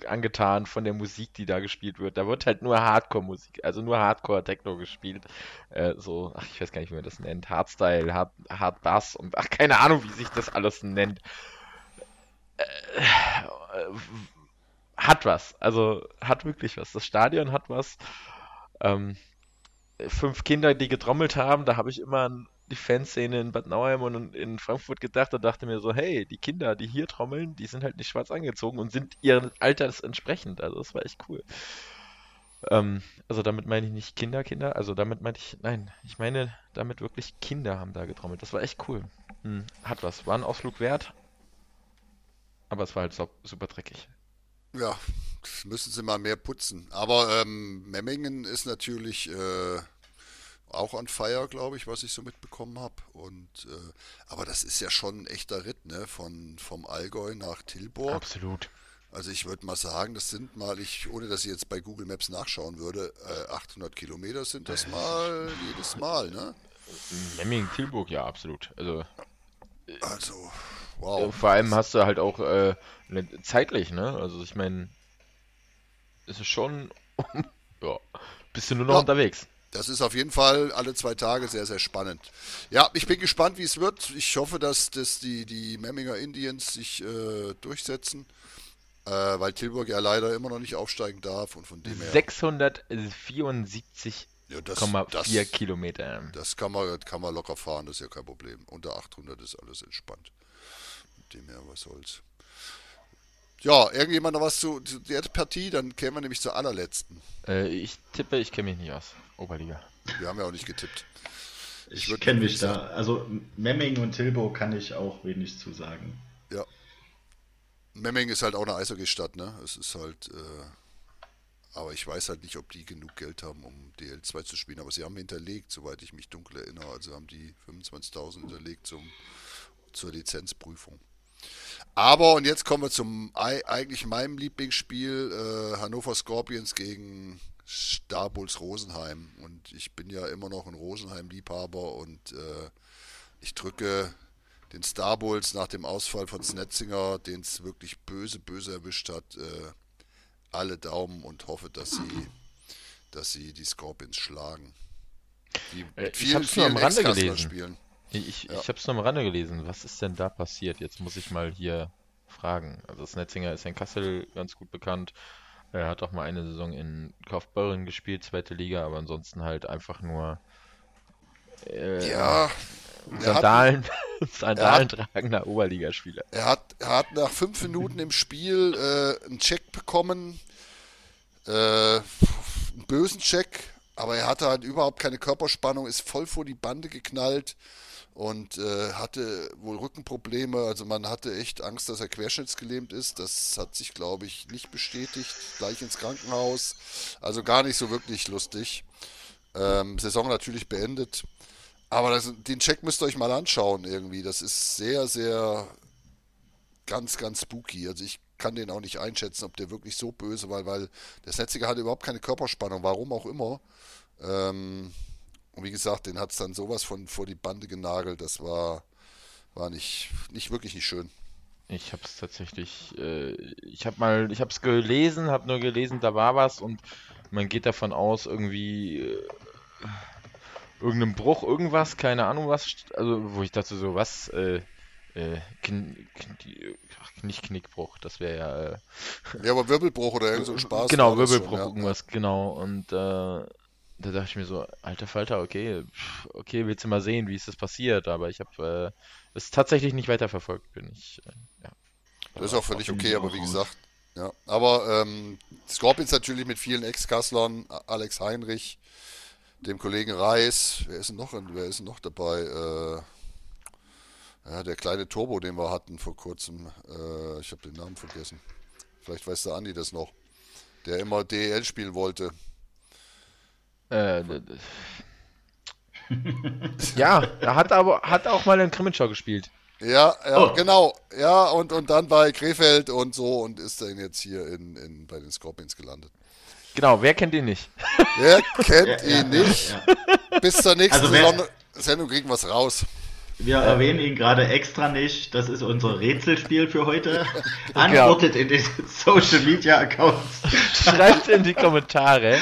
angetan von der Musik, die da gespielt wird. Da wird halt nur Hardcore-Musik, also nur Hardcore-Techno gespielt. Äh, so, ach, ich weiß gar nicht, wie man das nennt. Hardstyle, Hard, Hard Bass und ach, keine Ahnung, wie sich das alles nennt. Äh, hat was. Also hat wirklich was. Das Stadion hat was. Ähm, fünf Kinder, die getrommelt haben, da habe ich immer an die Fanszene in Bad Nauheim und in Frankfurt gedacht und dachte mir so, hey, die Kinder, die hier trommeln, die sind halt nicht schwarz angezogen und sind ihren Alters entsprechend. Also das war echt cool. Ähm, also damit meine ich nicht Kinder, Kinder, also damit meine ich, nein, ich meine damit wirklich Kinder haben da getrommelt. Das war echt cool. Hm, hat was. War ein Ausflug wert, aber es war halt super dreckig. Ja, müssen sie mal mehr putzen. Aber ähm, Memmingen ist natürlich äh, auch an Feier, glaube ich, was ich so mitbekommen habe. Und äh, aber das ist ja schon ein echter Ritt, ne? Von vom Allgäu nach Tilburg. Absolut. Also ich würde mal sagen, das sind mal, ich, ohne dass ich jetzt bei Google Maps nachschauen würde, äh, 800 Kilometer sind das mal jedes Mal, ne? Memmingen, Tilburg, ja, absolut. Also, also wow. Vor allem hast du halt auch äh, ne, zeitlich, ne? Also ich meine, ist es schon, ja, bist du nur noch ja, unterwegs. Das ist auf jeden Fall alle zwei Tage sehr, sehr spannend. Ja, ich bin gespannt, wie es wird. Ich hoffe, dass, dass die, die Memminger Indians sich äh, durchsetzen, äh, weil Tilburg ja leider immer noch nicht aufsteigen darf und von dem her. 674,4 ja, Kilometer. Das kann man, kann man locker fahren, das ist ja kein Problem. Unter 800 ist alles entspannt. Dem her, was soll's. Ja, irgendjemand noch was zu, zu der Partie? Dann kämen wir nämlich zur allerletzten. Äh, ich tippe, ich kenne mich nicht aus. Oberliga. Wir haben ja auch nicht getippt. Ich, ich kenne mich da. Also Memming und Tilburg kann ich auch wenig zu sagen. Ja. Memming ist halt auch eine Eishockey-Stadt, ne? Es ist halt. Äh, aber ich weiß halt nicht, ob die genug Geld haben, um DL2 zu spielen. Aber sie haben hinterlegt, soweit ich mich dunkel erinnere. Also haben die 25.000 hinterlegt zum, zur Lizenzprüfung. Aber, und jetzt kommen wir zum eigentlich meinem Lieblingsspiel, äh, Hannover Scorpions gegen Starbulls Rosenheim. Und ich bin ja immer noch ein Rosenheim-Liebhaber und äh, ich drücke den Starbulls nach dem Ausfall von Snetzinger, den es wirklich böse, böse erwischt hat, äh, alle Daumen und hoffe, dass sie, dass sie die Scorpions schlagen. Die äh, vielen, ich habe es nur am Rande gelesen. Spielen. Ich, ja. ich habe es nur am Rande gelesen. Was ist denn da passiert? Jetzt muss ich mal hier fragen. Also Snetzinger ist in Kassel ganz gut bekannt. Er hat auch mal eine Saison in Kaufbeuren gespielt, zweite Liga, aber ansonsten halt einfach nur äh, ja, Sandalen, Sandalen tragender Oberligaspieler. Er hat, er hat nach fünf Minuten im Spiel äh, einen Check bekommen, äh, einen bösen Check, aber er hatte halt überhaupt keine Körperspannung, ist voll vor die Bande geknallt und äh, hatte wohl Rückenprobleme. Also man hatte echt Angst, dass er querschnittsgelähmt ist. Das hat sich, glaube ich, nicht bestätigt. Gleich ins Krankenhaus. Also gar nicht so wirklich lustig. Ähm, Saison natürlich beendet. Aber das, den Check müsst ihr euch mal anschauen irgendwie. Das ist sehr, sehr ganz, ganz spooky. Also ich kann den auch nicht einschätzen, ob der wirklich so böse war, weil der Netziger hatte überhaupt keine Körperspannung, warum auch immer. Ähm, und wie gesagt, den hat es dann sowas von vor die Bande genagelt. Das war, war nicht, nicht wirklich nicht schön. Ich habe es tatsächlich, äh, ich habe mal, ich habe es gelesen, habe nur gelesen, da war was und man geht davon aus, irgendwie äh, irgendeinem Bruch, irgendwas, keine Ahnung was, also wo ich dachte so, was, äh, äh, kn, kn, ach, nicht Knickbruch, das wäre ja. Äh, ja, aber Wirbelbruch oder irgend so Spaß. Genau, Wirbelbruch, schon, ja. irgendwas, genau. Und äh, da dachte ich mir so, alter Falter, okay, okay, willst du mal sehen, wie ist das passiert? Aber ich habe äh, es tatsächlich nicht weiterverfolgt, bin ich, äh, ja. Das ist auch völlig okay, aber wie gesagt, ja. Aber ähm, Scorpions natürlich mit vielen Ex-Kasslern, Alex Heinrich, dem Kollegen Reis, wer ist noch, wer ist noch dabei? Äh, ja, der kleine Turbo, den wir hatten vor kurzem, äh, ich habe den Namen vergessen. Vielleicht weiß der Andi das noch. Der immer DEL spielen wollte. Äh, ja, er hat aber hat auch mal in Krimitschau gespielt. Ja, ja, oh. genau. Ja, und, und dann bei Krefeld und so und ist dann jetzt hier in, in, bei den Scorpions gelandet. Genau, wer kennt ihn nicht? Wer kennt ja, ihn ja, nicht? Ja, Bis zur nächsten also Sendung kriegen wir es raus. Wir erwähnen ihn gerade extra nicht. Das ist unser Rätselspiel für heute. Antwortet in den Social Media Accounts. Schreibt in die Kommentare.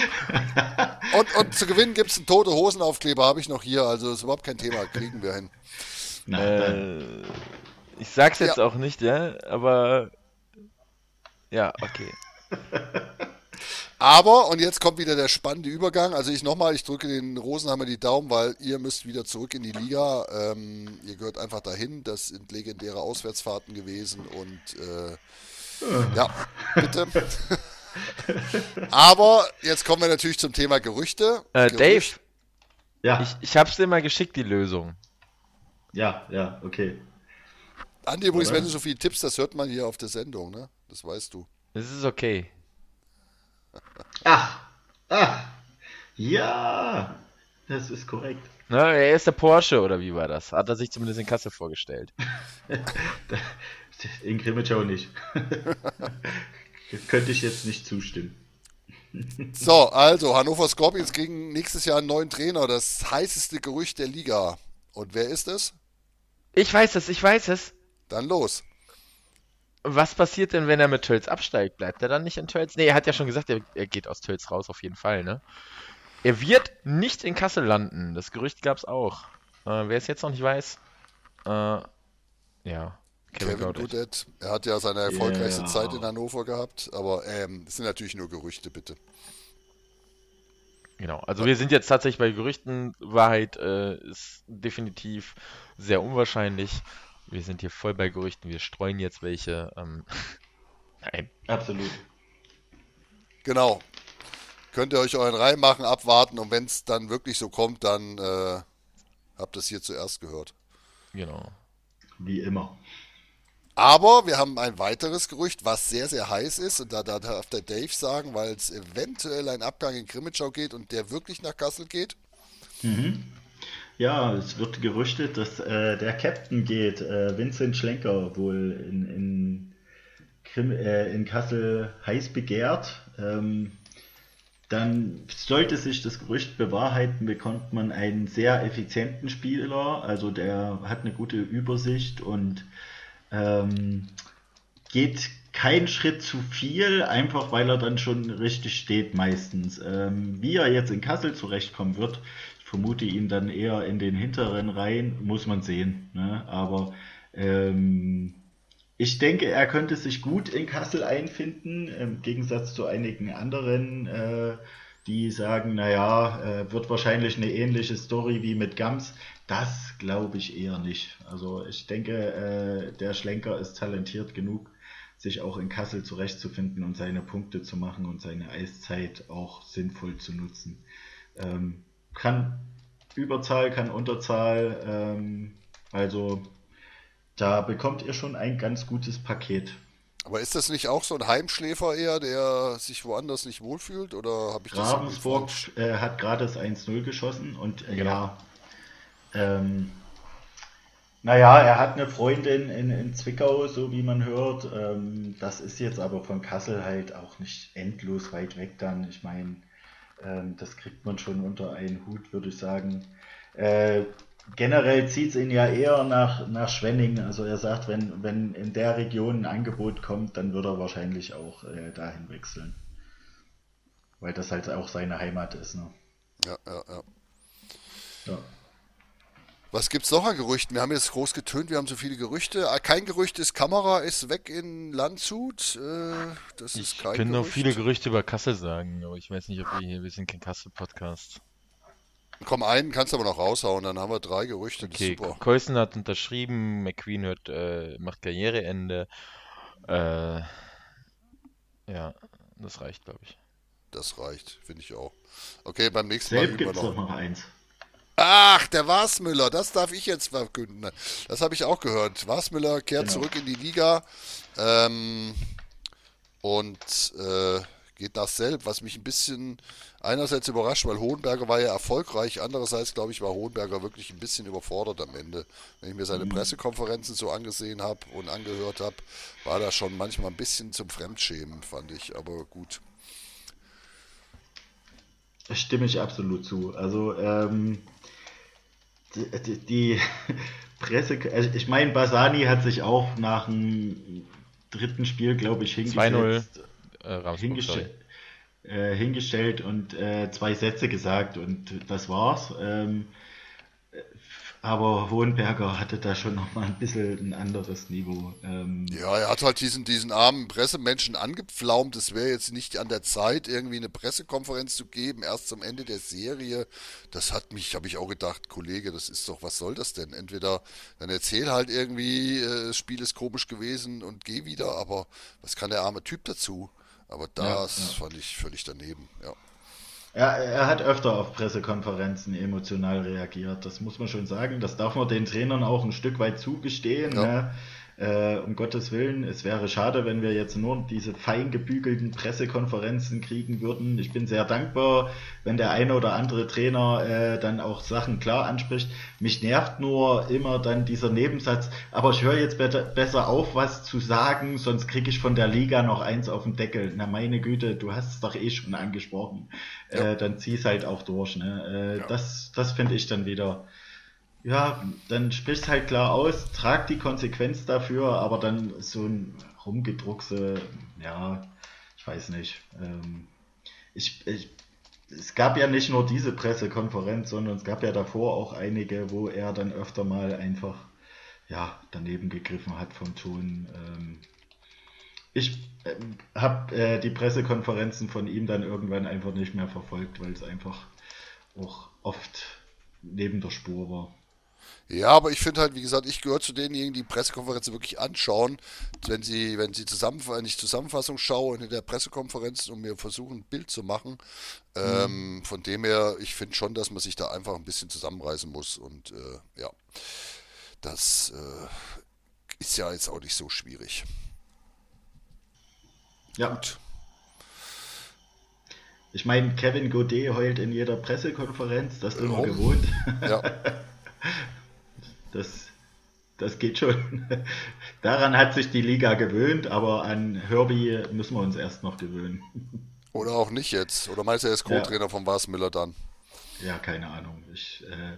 Und, und zu gewinnen gibt es einen tote Hosenaufkleber, habe ich noch hier. Also ist überhaupt kein Thema. Kriegen wir hin. Na, äh, ich sag's jetzt ja. auch nicht, ja, aber ja, okay. Aber, und jetzt kommt wieder der spannende Übergang. Also ich nochmal, ich drücke den Rosenheimer die Daumen, weil ihr müsst wieder zurück in die Liga. Ähm, ihr gehört einfach dahin. Das sind legendäre Auswärtsfahrten gewesen und äh, ja, bitte. Aber jetzt kommen wir natürlich zum Thema Gerüchte. Äh, Dave, ja. ich, ich hab's dir mal geschickt, die Lösung. Ja, ja, okay. Andi, übrigens, wenn du so viele Tipps, das hört man hier auf der Sendung, ne? Das weißt du. Das ist okay. Ach, ach, ja, das ist korrekt. Na, er ist der Porsche, oder wie war das? Hat er sich zumindest in Kasse vorgestellt. in Grimmitschau nicht. Könnte ich jetzt nicht zustimmen. So, also Hannover Scorpions kriegen nächstes Jahr einen neuen Trainer, das heißeste Gerücht der Liga. Und wer ist es? Ich weiß es, ich weiß es. Dann los. Was passiert denn, wenn er mit Tölz absteigt? Bleibt er dann nicht in Tölz? Ne, er hat ja schon gesagt, er, er, geht aus Tölz raus, auf jeden Fall, ne? Er wird nicht in Kassel landen. Das Gerücht gab es auch. Äh, wer es jetzt noch nicht weiß, äh, ja. Kevin, Kevin Goodett. Er hat ja seine erfolgreichste yeah. Zeit in Hannover gehabt, aber ähm, das sind natürlich nur Gerüchte, bitte. Genau, also wir sind jetzt tatsächlich bei Gerüchten. Wahrheit äh, ist definitiv sehr unwahrscheinlich. Wir sind hier voll bei Gerüchten, wir streuen jetzt welche. Ähm, nein. Absolut. Genau. Könnt ihr euch euren Reihen machen, abwarten und wenn es dann wirklich so kommt, dann äh, habt ihr es hier zuerst gehört. Genau. Wie immer. Aber wir haben ein weiteres Gerücht, was sehr, sehr heiß ist. Und da, da darf der Dave sagen, weil es eventuell ein Abgang in Grimmitschau geht und der wirklich nach Kassel geht. Mhm. Ja, es wird gerüchtet, dass äh, der Captain geht, äh, Vincent Schlenker, wohl in, in äh, in Kassel heiß begehrt. Ähm, dann sollte sich das Gerücht bewahrheiten, bekommt man einen sehr effizienten Spieler, also der hat eine gute Übersicht und ähm, geht keinen Schritt zu viel, einfach weil er dann schon richtig steht meistens. Ähm, wie er jetzt in Kassel zurechtkommen wird, vermute ihn dann eher in den hinteren Reihen, muss man sehen. Ne? Aber ähm, ich denke, er könnte sich gut in Kassel einfinden, im Gegensatz zu einigen anderen, äh, die sagen, naja, äh, wird wahrscheinlich eine ähnliche Story wie mit Gams. Das glaube ich eher nicht. Also ich denke, äh, der Schlenker ist talentiert genug, sich auch in Kassel zurechtzufinden und seine Punkte zu machen und seine Eiszeit auch sinnvoll zu nutzen. Ähm, kann Überzahl, kann Unterzahl, ähm, also da bekommt ihr schon ein ganz gutes Paket. Aber ist das nicht auch so ein Heimschläfer eher, der sich woanders nicht wohlfühlt? Oder habe ich Ravensburg äh, hat gerade das 1-0 geschossen und äh, genau. ja. Ähm, naja, er hat eine Freundin in, in Zwickau, so wie man hört. Ähm, das ist jetzt aber von Kassel halt auch nicht endlos weit weg dann. Ich meine, ähm, das kriegt man schon unter einen Hut, würde ich sagen. Äh, generell zieht es ihn ja eher nach, nach Schwenning. Also er sagt, wenn, wenn in der Region ein Angebot kommt, dann wird er wahrscheinlich auch äh, dahin wechseln. Weil das halt auch seine Heimat ist. Ne? Ja, ja, ja. ja. Was gibt's noch an Gerüchten? Wir haben jetzt groß getönt, wir haben so viele Gerüchte. Ah, kein Gerücht ist, Kamera ist weg in Landshut. Äh, das ich ist kein kann noch viele Gerüchte über Kassel sagen, aber ich weiß nicht, ob wir hier, wir sind kein Kassel-Podcast. Komm, einen kannst du aber noch raushauen, dann haben wir drei Gerüchte. Okay, Keusen hat unterschrieben, McQueen hört, äh, macht Karriereende. Äh, ja, das reicht, glaube ich. Das reicht, finde ich auch. Okay, beim nächsten Mal üben wir noch. noch eins. Ach, der Wasmüller, das darf ich jetzt verkünden. Das habe ich auch gehört. Wasmüller kehrt genau. zurück in die Liga ähm, und äh, geht nach Selb, was mich ein bisschen einerseits überrascht, weil Hohenberger war ja erfolgreich, andererseits glaube ich war Hohenberger wirklich ein bisschen überfordert am Ende. Wenn ich mir seine mhm. Pressekonferenzen so angesehen habe und angehört habe, war da schon manchmal ein bisschen zum Fremdschämen, fand ich, aber gut. Stimme ich absolut zu. Also ähm, die, die Presse, also ich meine, Basani hat sich auch nach dem dritten Spiel, glaube ich, hingestellt. 2-0 äh, hingestellt, äh, hingestellt und äh, zwei Sätze gesagt und das war's. Ähm, aber Hohenberger hatte da schon nochmal ein bisschen ein anderes Niveau. Ähm, ja, er hat halt diesen, diesen armen Pressemenschen angepflaumt. Es wäre jetzt nicht an der Zeit, irgendwie eine Pressekonferenz zu geben, erst zum Ende der Serie. Das hat mich, habe ich auch gedacht, Kollege, das ist doch, was soll das denn? Entweder dann erzähl halt irgendwie, äh, das Spiel ist komisch gewesen und geh wieder, aber was kann der arme Typ dazu? Aber das ja, ja. fand ich völlig daneben, ja. Ja, er hat öfter auf Pressekonferenzen emotional reagiert, das muss man schon sagen. Das darf man den Trainern auch ein Stück weit zugestehen. Ja. Ne? Äh, um Gottes Willen, es wäre schade, wenn wir jetzt nur diese fein gebügelten Pressekonferenzen kriegen würden. Ich bin sehr dankbar, wenn der eine oder andere Trainer äh, dann auch Sachen klar anspricht. Mich nervt nur immer dann dieser Nebensatz, aber ich höre jetzt besser auf, was zu sagen, sonst kriege ich von der Liga noch eins auf den Deckel. Na meine Güte, du hast es doch eh schon angesprochen. Ja. Äh, dann zieh es halt auch durch. Ne? Äh, ja. Das, das finde ich dann wieder ja, dann sprichst halt klar aus, trag die Konsequenz dafür, aber dann so ein Rumgedruckse, ja, ich weiß nicht. Ähm, ich, ich, es gab ja nicht nur diese Pressekonferenz, sondern es gab ja davor auch einige, wo er dann öfter mal einfach ja, daneben gegriffen hat vom Ton. Ähm, ich äh, habe äh, die Pressekonferenzen von ihm dann irgendwann einfach nicht mehr verfolgt, weil es einfach auch oft neben der Spur war. Ja, aber ich finde halt, wie gesagt, ich gehöre zu denjenigen, die Pressekonferenzen wirklich anschauen, wenn sie, wenn sie zusammen, wenn ich Zusammenfassung schaue in der Pressekonferenz und mir versuchen, ein Bild zu machen. Mhm. Ähm, von dem her, ich finde schon, dass man sich da einfach ein bisschen zusammenreißen muss und äh, ja, das äh, ist ja jetzt auch nicht so schwierig. Ja. Gut. Ich meine, Kevin Godet heult in jeder Pressekonferenz, das ist immer gewohnt. Ja. Das das geht schon. Daran hat sich die Liga gewöhnt, aber an Herbie müssen wir uns erst noch gewöhnen. Oder auch nicht jetzt. Oder meinst du, er ist Co-Trainer ja. von Wasmüller dann? Ja, keine Ahnung. Ich, äh,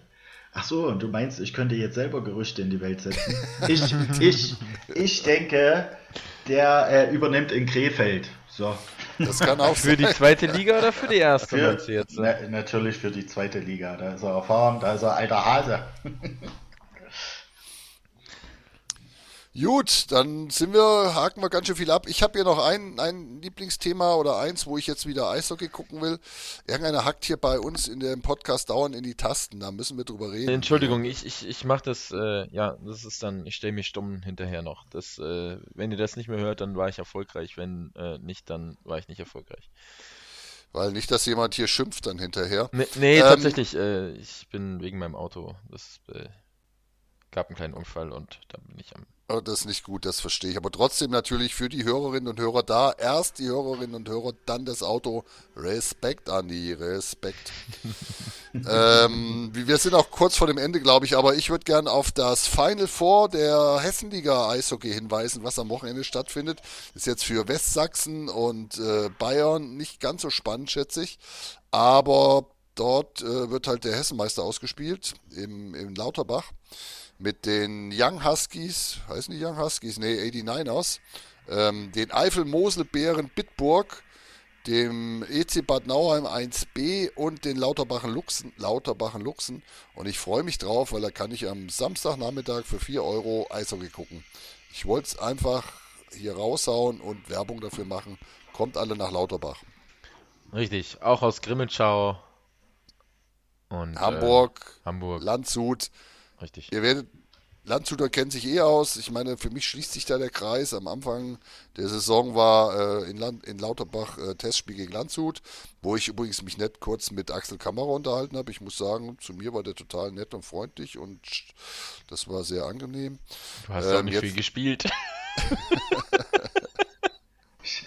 ach so, und du meinst, ich könnte jetzt selber Gerüchte in die Welt setzen? ich, ich, ich denke, der äh, übernimmt in Krefeld. So. Das kann auch Für die zweite Liga oder für die erste? Für, jetzt, na, natürlich für die zweite Liga. Da ist er erfahren, da ist er alter Hase. Gut, dann sind wir, haken wir ganz schön viel ab. Ich habe hier noch ein, ein Lieblingsthema oder eins, wo ich jetzt wieder Eishockey gucken will. Irgendeiner hackt hier bei uns in dem Podcast dauernd in die Tasten, da müssen wir drüber reden. Entschuldigung, ich, ich, ich mache das, äh, ja, das ist dann, ich stelle mich stumm hinterher noch. Das, äh, wenn ihr das nicht mehr hört, dann war ich erfolgreich, wenn äh, nicht, dann war ich nicht erfolgreich. Weil nicht, dass jemand hier schimpft dann hinterher. Nee, nee ähm, tatsächlich, äh, ich bin wegen meinem Auto, das äh, gab einen kleinen Unfall und da bin ich am das ist nicht gut, das verstehe ich. Aber trotzdem natürlich für die Hörerinnen und Hörer da. Erst die Hörerinnen und Hörer, dann das Auto. Respekt, Andi, Respekt. ähm, wir sind auch kurz vor dem Ende, glaube ich, aber ich würde gerne auf das Final Four der Hessenliga Eishockey hinweisen, was am Wochenende stattfindet. Ist jetzt für Westsachsen und äh, Bayern nicht ganz so spannend, schätze ich. Aber dort äh, wird halt der Hessenmeister ausgespielt im, im Lauterbach mit den Young Huskies, heißen die Young Huskies? Nee, 89ers, ähm, den Eifel-Mosel-Bären Bitburg, dem EC Bad Nauheim 1b und den Lauterbachen Luchsen, Lauterbachen Luchsen. Und ich freue mich drauf, weil da kann ich am Samstagnachmittag für 4 Euro Eishockey gucken. Ich wollte es einfach hier raushauen und Werbung dafür machen. Kommt alle nach Lauterbach. Richtig, auch aus Grimmitschau und Hamburg, äh, Hamburg. Landshut. Richtig. Ihr werdet, Landshuter kennt sich eh aus. Ich meine, für mich schließt sich da der Kreis. Am Anfang der Saison war äh, in, Land, in Lauterbach äh, Testspiel gegen Landshut, wo ich übrigens mich nett kurz mit Axel Kammerer unterhalten habe. Ich muss sagen, zu mir war der total nett und freundlich und das war sehr angenehm. Du hast ähm, auch nicht jetzt... viel gespielt.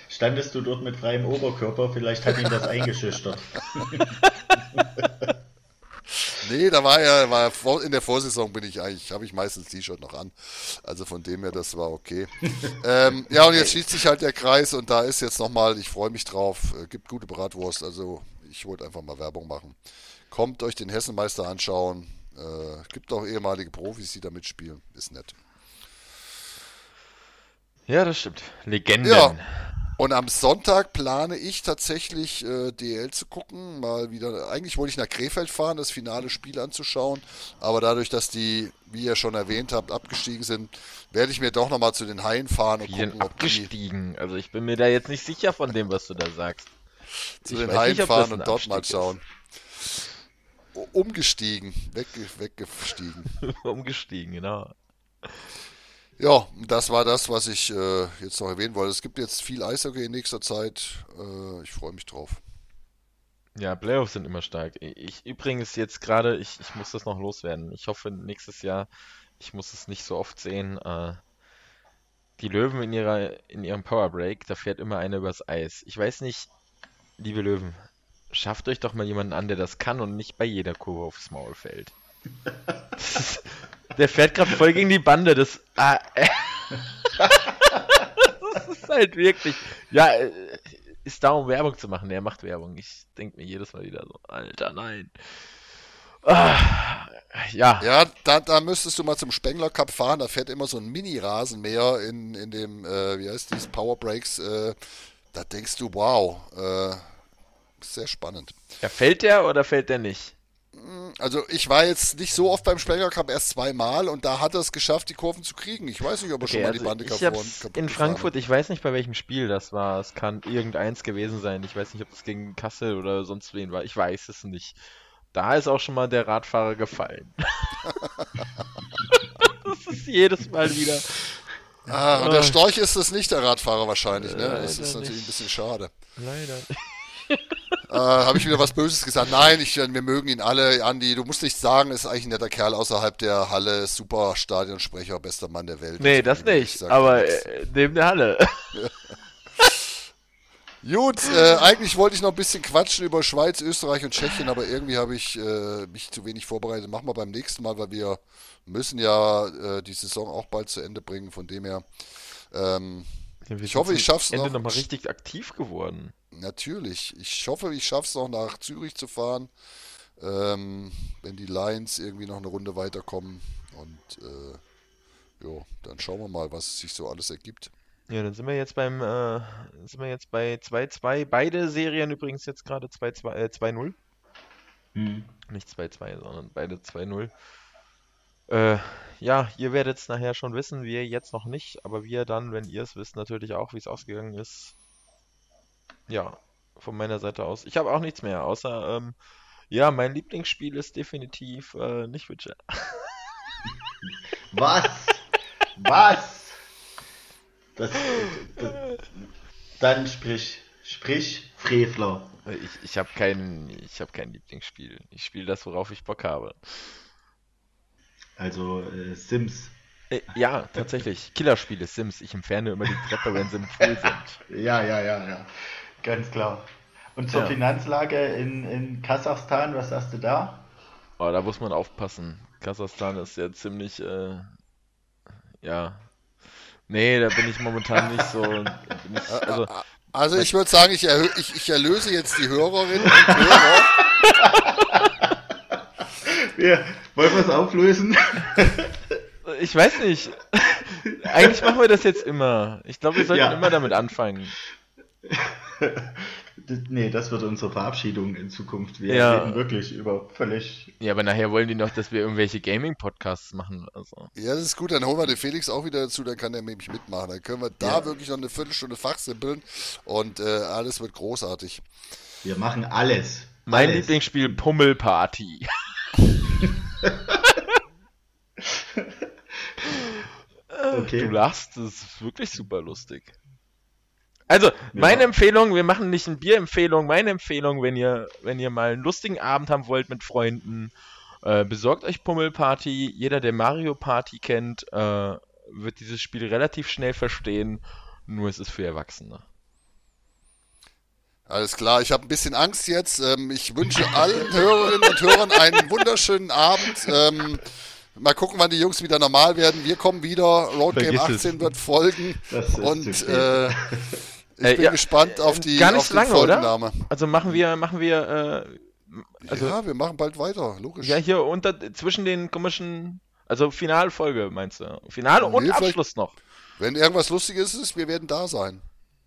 Standest du dort mit freiem Oberkörper? Vielleicht hat ihn das eingeschüchtert. Nee, da war ja, war vor, in der Vorsaison bin ich eigentlich, habe ich meistens T-Shirt noch an. Also von dem her, das war okay. ähm, ja, und jetzt schließt sich halt der Kreis und da ist jetzt nochmal, ich freue mich drauf, äh, gibt gute Bratwurst, also ich wollte einfach mal Werbung machen. Kommt euch den Hessenmeister anschauen. Äh, gibt auch ehemalige Profis, die da mitspielen. Ist nett. Ja, das stimmt. Legenden. Ja. Und am Sonntag plane ich tatsächlich äh, DL zu gucken. Mal wieder. Eigentlich wollte ich nach Krefeld fahren, das finale Spiel anzuschauen. Aber dadurch, dass die, wie ihr schon erwähnt habt, abgestiegen sind, werde ich mir doch nochmal zu den Haien fahren und gucken, ob abgestiegen. Die... Also ich bin mir da jetzt nicht sicher von dem, was du da sagst. zu ich den Haien fahren und dort mal schauen. Ist. Umgestiegen, weg, weggestiegen. Umgestiegen, genau. Ja, das war das, was ich äh, jetzt noch erwähnen wollte. Es gibt jetzt viel Eishockey in nächster Zeit. Äh, ich freue mich drauf. Ja, Playoffs sind immer stark. Ich übrigens jetzt gerade, ich, ich muss das noch loswerden. Ich hoffe nächstes Jahr, ich muss es nicht so oft sehen. Äh, die Löwen in ihrer in ihrem Powerbreak, da fährt immer einer übers Eis. Ich weiß nicht, liebe Löwen, schafft euch doch mal jemanden an, der das kann und nicht bei jeder Kurve aufs Maul fällt. Der fährt gerade voll gegen die Bande. Das, ah, äh. das ist halt wirklich. Ja, äh, ist da, um Werbung zu machen. Er macht Werbung. Ich denke mir jedes Mal wieder so, Alter, nein. Ah, ja. Ja, da, da müsstest du mal zum Spengler Cup fahren. Da fährt immer so ein Mini-Rasenmäher in, in dem, äh, wie heißt dieses Power Breaks. Äh, da denkst du, wow, äh, sehr spannend. Ja, fällt der oder fällt der nicht? Also ich war jetzt nicht so oft beim Spenger Cup, erst zweimal und da hat er es geschafft, die Kurven zu kriegen. Ich weiß nicht, ob er okay, schon mal also die Bande kaputt In Frankfurt, ich weiß nicht, bei welchem Spiel das war. Es kann irgendeins gewesen sein. Ich weiß nicht, ob es gegen Kassel oder sonst wen war. Ich weiß es nicht. Da ist auch schon mal der Radfahrer gefallen. das ist jedes Mal wieder. Ah, und der Storch ist es nicht, der Radfahrer wahrscheinlich, ne? Das ist natürlich ein bisschen schade. Leider. Äh, Habe ich wieder was Böses gesagt? Nein, ich, wir mögen ihn alle. Andi, du musst nichts sagen, ist eigentlich ein netter Kerl außerhalb der Halle, super Stadionsprecher, bester Mann der Welt. Nee, das nicht, aber äh, neben der Halle. Gut, äh, eigentlich wollte ich noch ein bisschen quatschen über Schweiz, Österreich und Tschechien, aber irgendwie habe ich äh, mich zu wenig vorbereitet. Machen wir beim nächsten Mal, weil wir müssen ja äh, die Saison auch bald zu Ende bringen. Von dem her, ähm, ja, ich hoffe, ich schaffe es noch. Ende nochmal richtig aktiv geworden. Natürlich. Ich hoffe, ich schaffe es noch nach Zürich zu fahren, ähm, wenn die Lions irgendwie noch eine Runde weiterkommen. Und äh, jo, dann schauen wir mal, was sich so alles ergibt. Ja, dann sind wir jetzt beim äh, sind wir jetzt bei 2-2. Beide Serien übrigens jetzt gerade 2-2 äh, 2-0. Hm. Nicht 2-2, sondern beide 2-0. Äh, ja, ihr werdet es nachher schon wissen, wir jetzt noch nicht, aber wir dann, wenn ihr es wisst, natürlich auch, wie es ausgegangen ist. Ja, von meiner Seite aus. Ich habe auch nichts mehr, außer, ähm, ja, mein Lieblingsspiel ist definitiv äh, nicht Witcher. Was? Was? Das, das, dann sprich, sprich Frevler. Ich, ich habe kein, hab kein Lieblingsspiel. Ich spiele das, worauf ich Bock habe. Also äh, Sims. Äh, ja, tatsächlich. Killerspiele, Sims. Ich entferne immer die Treppe, wenn sie im Pool sind. Ja, ja, ja, ja. Ganz klar. Und zur ja. Finanzlage in, in Kasachstan, was sagst du da? Oh, da muss man aufpassen. Kasachstan ist ja ziemlich, äh, ja, Nee, da bin ich momentan nicht so. Ich, also, also ich würde sagen, ich, erhö ich, ich, erlöse jetzt die Hörerinnen und Hörer. Ja, wollen wir es auflösen? Ich weiß nicht. Eigentlich machen wir das jetzt immer. Ich glaube, wir sollten ja. immer damit anfangen. Nee, das wird unsere Verabschiedung in Zukunft. Wir ja. reden wirklich über völlig. Ja, aber nachher wollen die noch, dass wir irgendwelche Gaming-Podcasts machen. Also. Ja, das ist gut. Dann holen wir den Felix auch wieder dazu, dann kann er nämlich mitmachen. Dann können wir da ja. wirklich noch eine Viertelstunde fachsimpeln und äh, alles wird großartig. Wir machen alles. Mein alles. Lieblingsspiel Pummelparty. okay. Du lachst, das ist wirklich super lustig. Also, meine ja. Empfehlung, wir machen nicht eine Bierempfehlung, meine Empfehlung, wenn ihr, wenn ihr mal einen lustigen Abend haben wollt mit Freunden, äh, besorgt euch Pummelparty. Jeder, der Mario Party kennt, äh, wird dieses Spiel relativ schnell verstehen, nur es ist für Erwachsene. Alles klar, ich habe ein bisschen Angst jetzt. Ähm, ich wünsche allen Hörerinnen und Hörern einen wunderschönen Abend. Ähm, mal gucken, wann die Jungs wieder normal werden. Wir kommen wieder. Road Game 18 es. wird folgen. Und äh, ich äh, bin ja, gespannt auf die, gar nicht auf so lange, oder? Also machen wir, machen wir, äh, also, ja, wir machen bald weiter, logisch. Ja, hier unter, zwischen den komischen, also Finalfolge meinst du? Finale nee, und Abschluss noch. Wenn irgendwas Lustiges ist, wir werden da sein.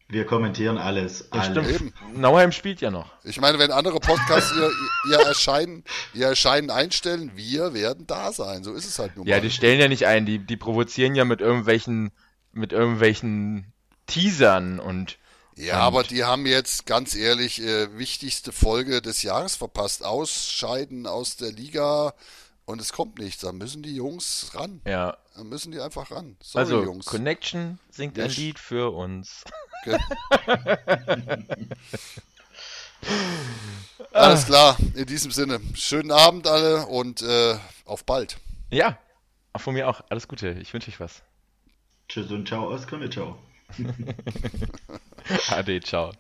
Wir kommentieren alles. Ja, alles. Stimmt. Nauheim spielt ja noch. Ich meine, wenn andere Podcasts ihr, ihr, Erscheinen, ihr Erscheinen einstellen, wir werden da sein. So ist es halt nun mal. Ja, die stellen ja nicht ein, die, die provozieren ja mit irgendwelchen, mit irgendwelchen Teasern und. Ja, und aber die haben jetzt ganz ehrlich äh, wichtigste Folge des Jahres verpasst. Ausscheiden aus der Liga und es kommt nichts. Da müssen die Jungs ran. Ja. Da müssen die einfach ran. Sorry, also, Jungs. Connection singt ein Lied für uns. Okay. Alles klar, in diesem Sinne. Schönen Abend alle und äh, auf bald. Ja, auch von mir auch. Alles Gute. Ich wünsche euch was. Tschüss und ciao aus Ciao. Ade, ciao.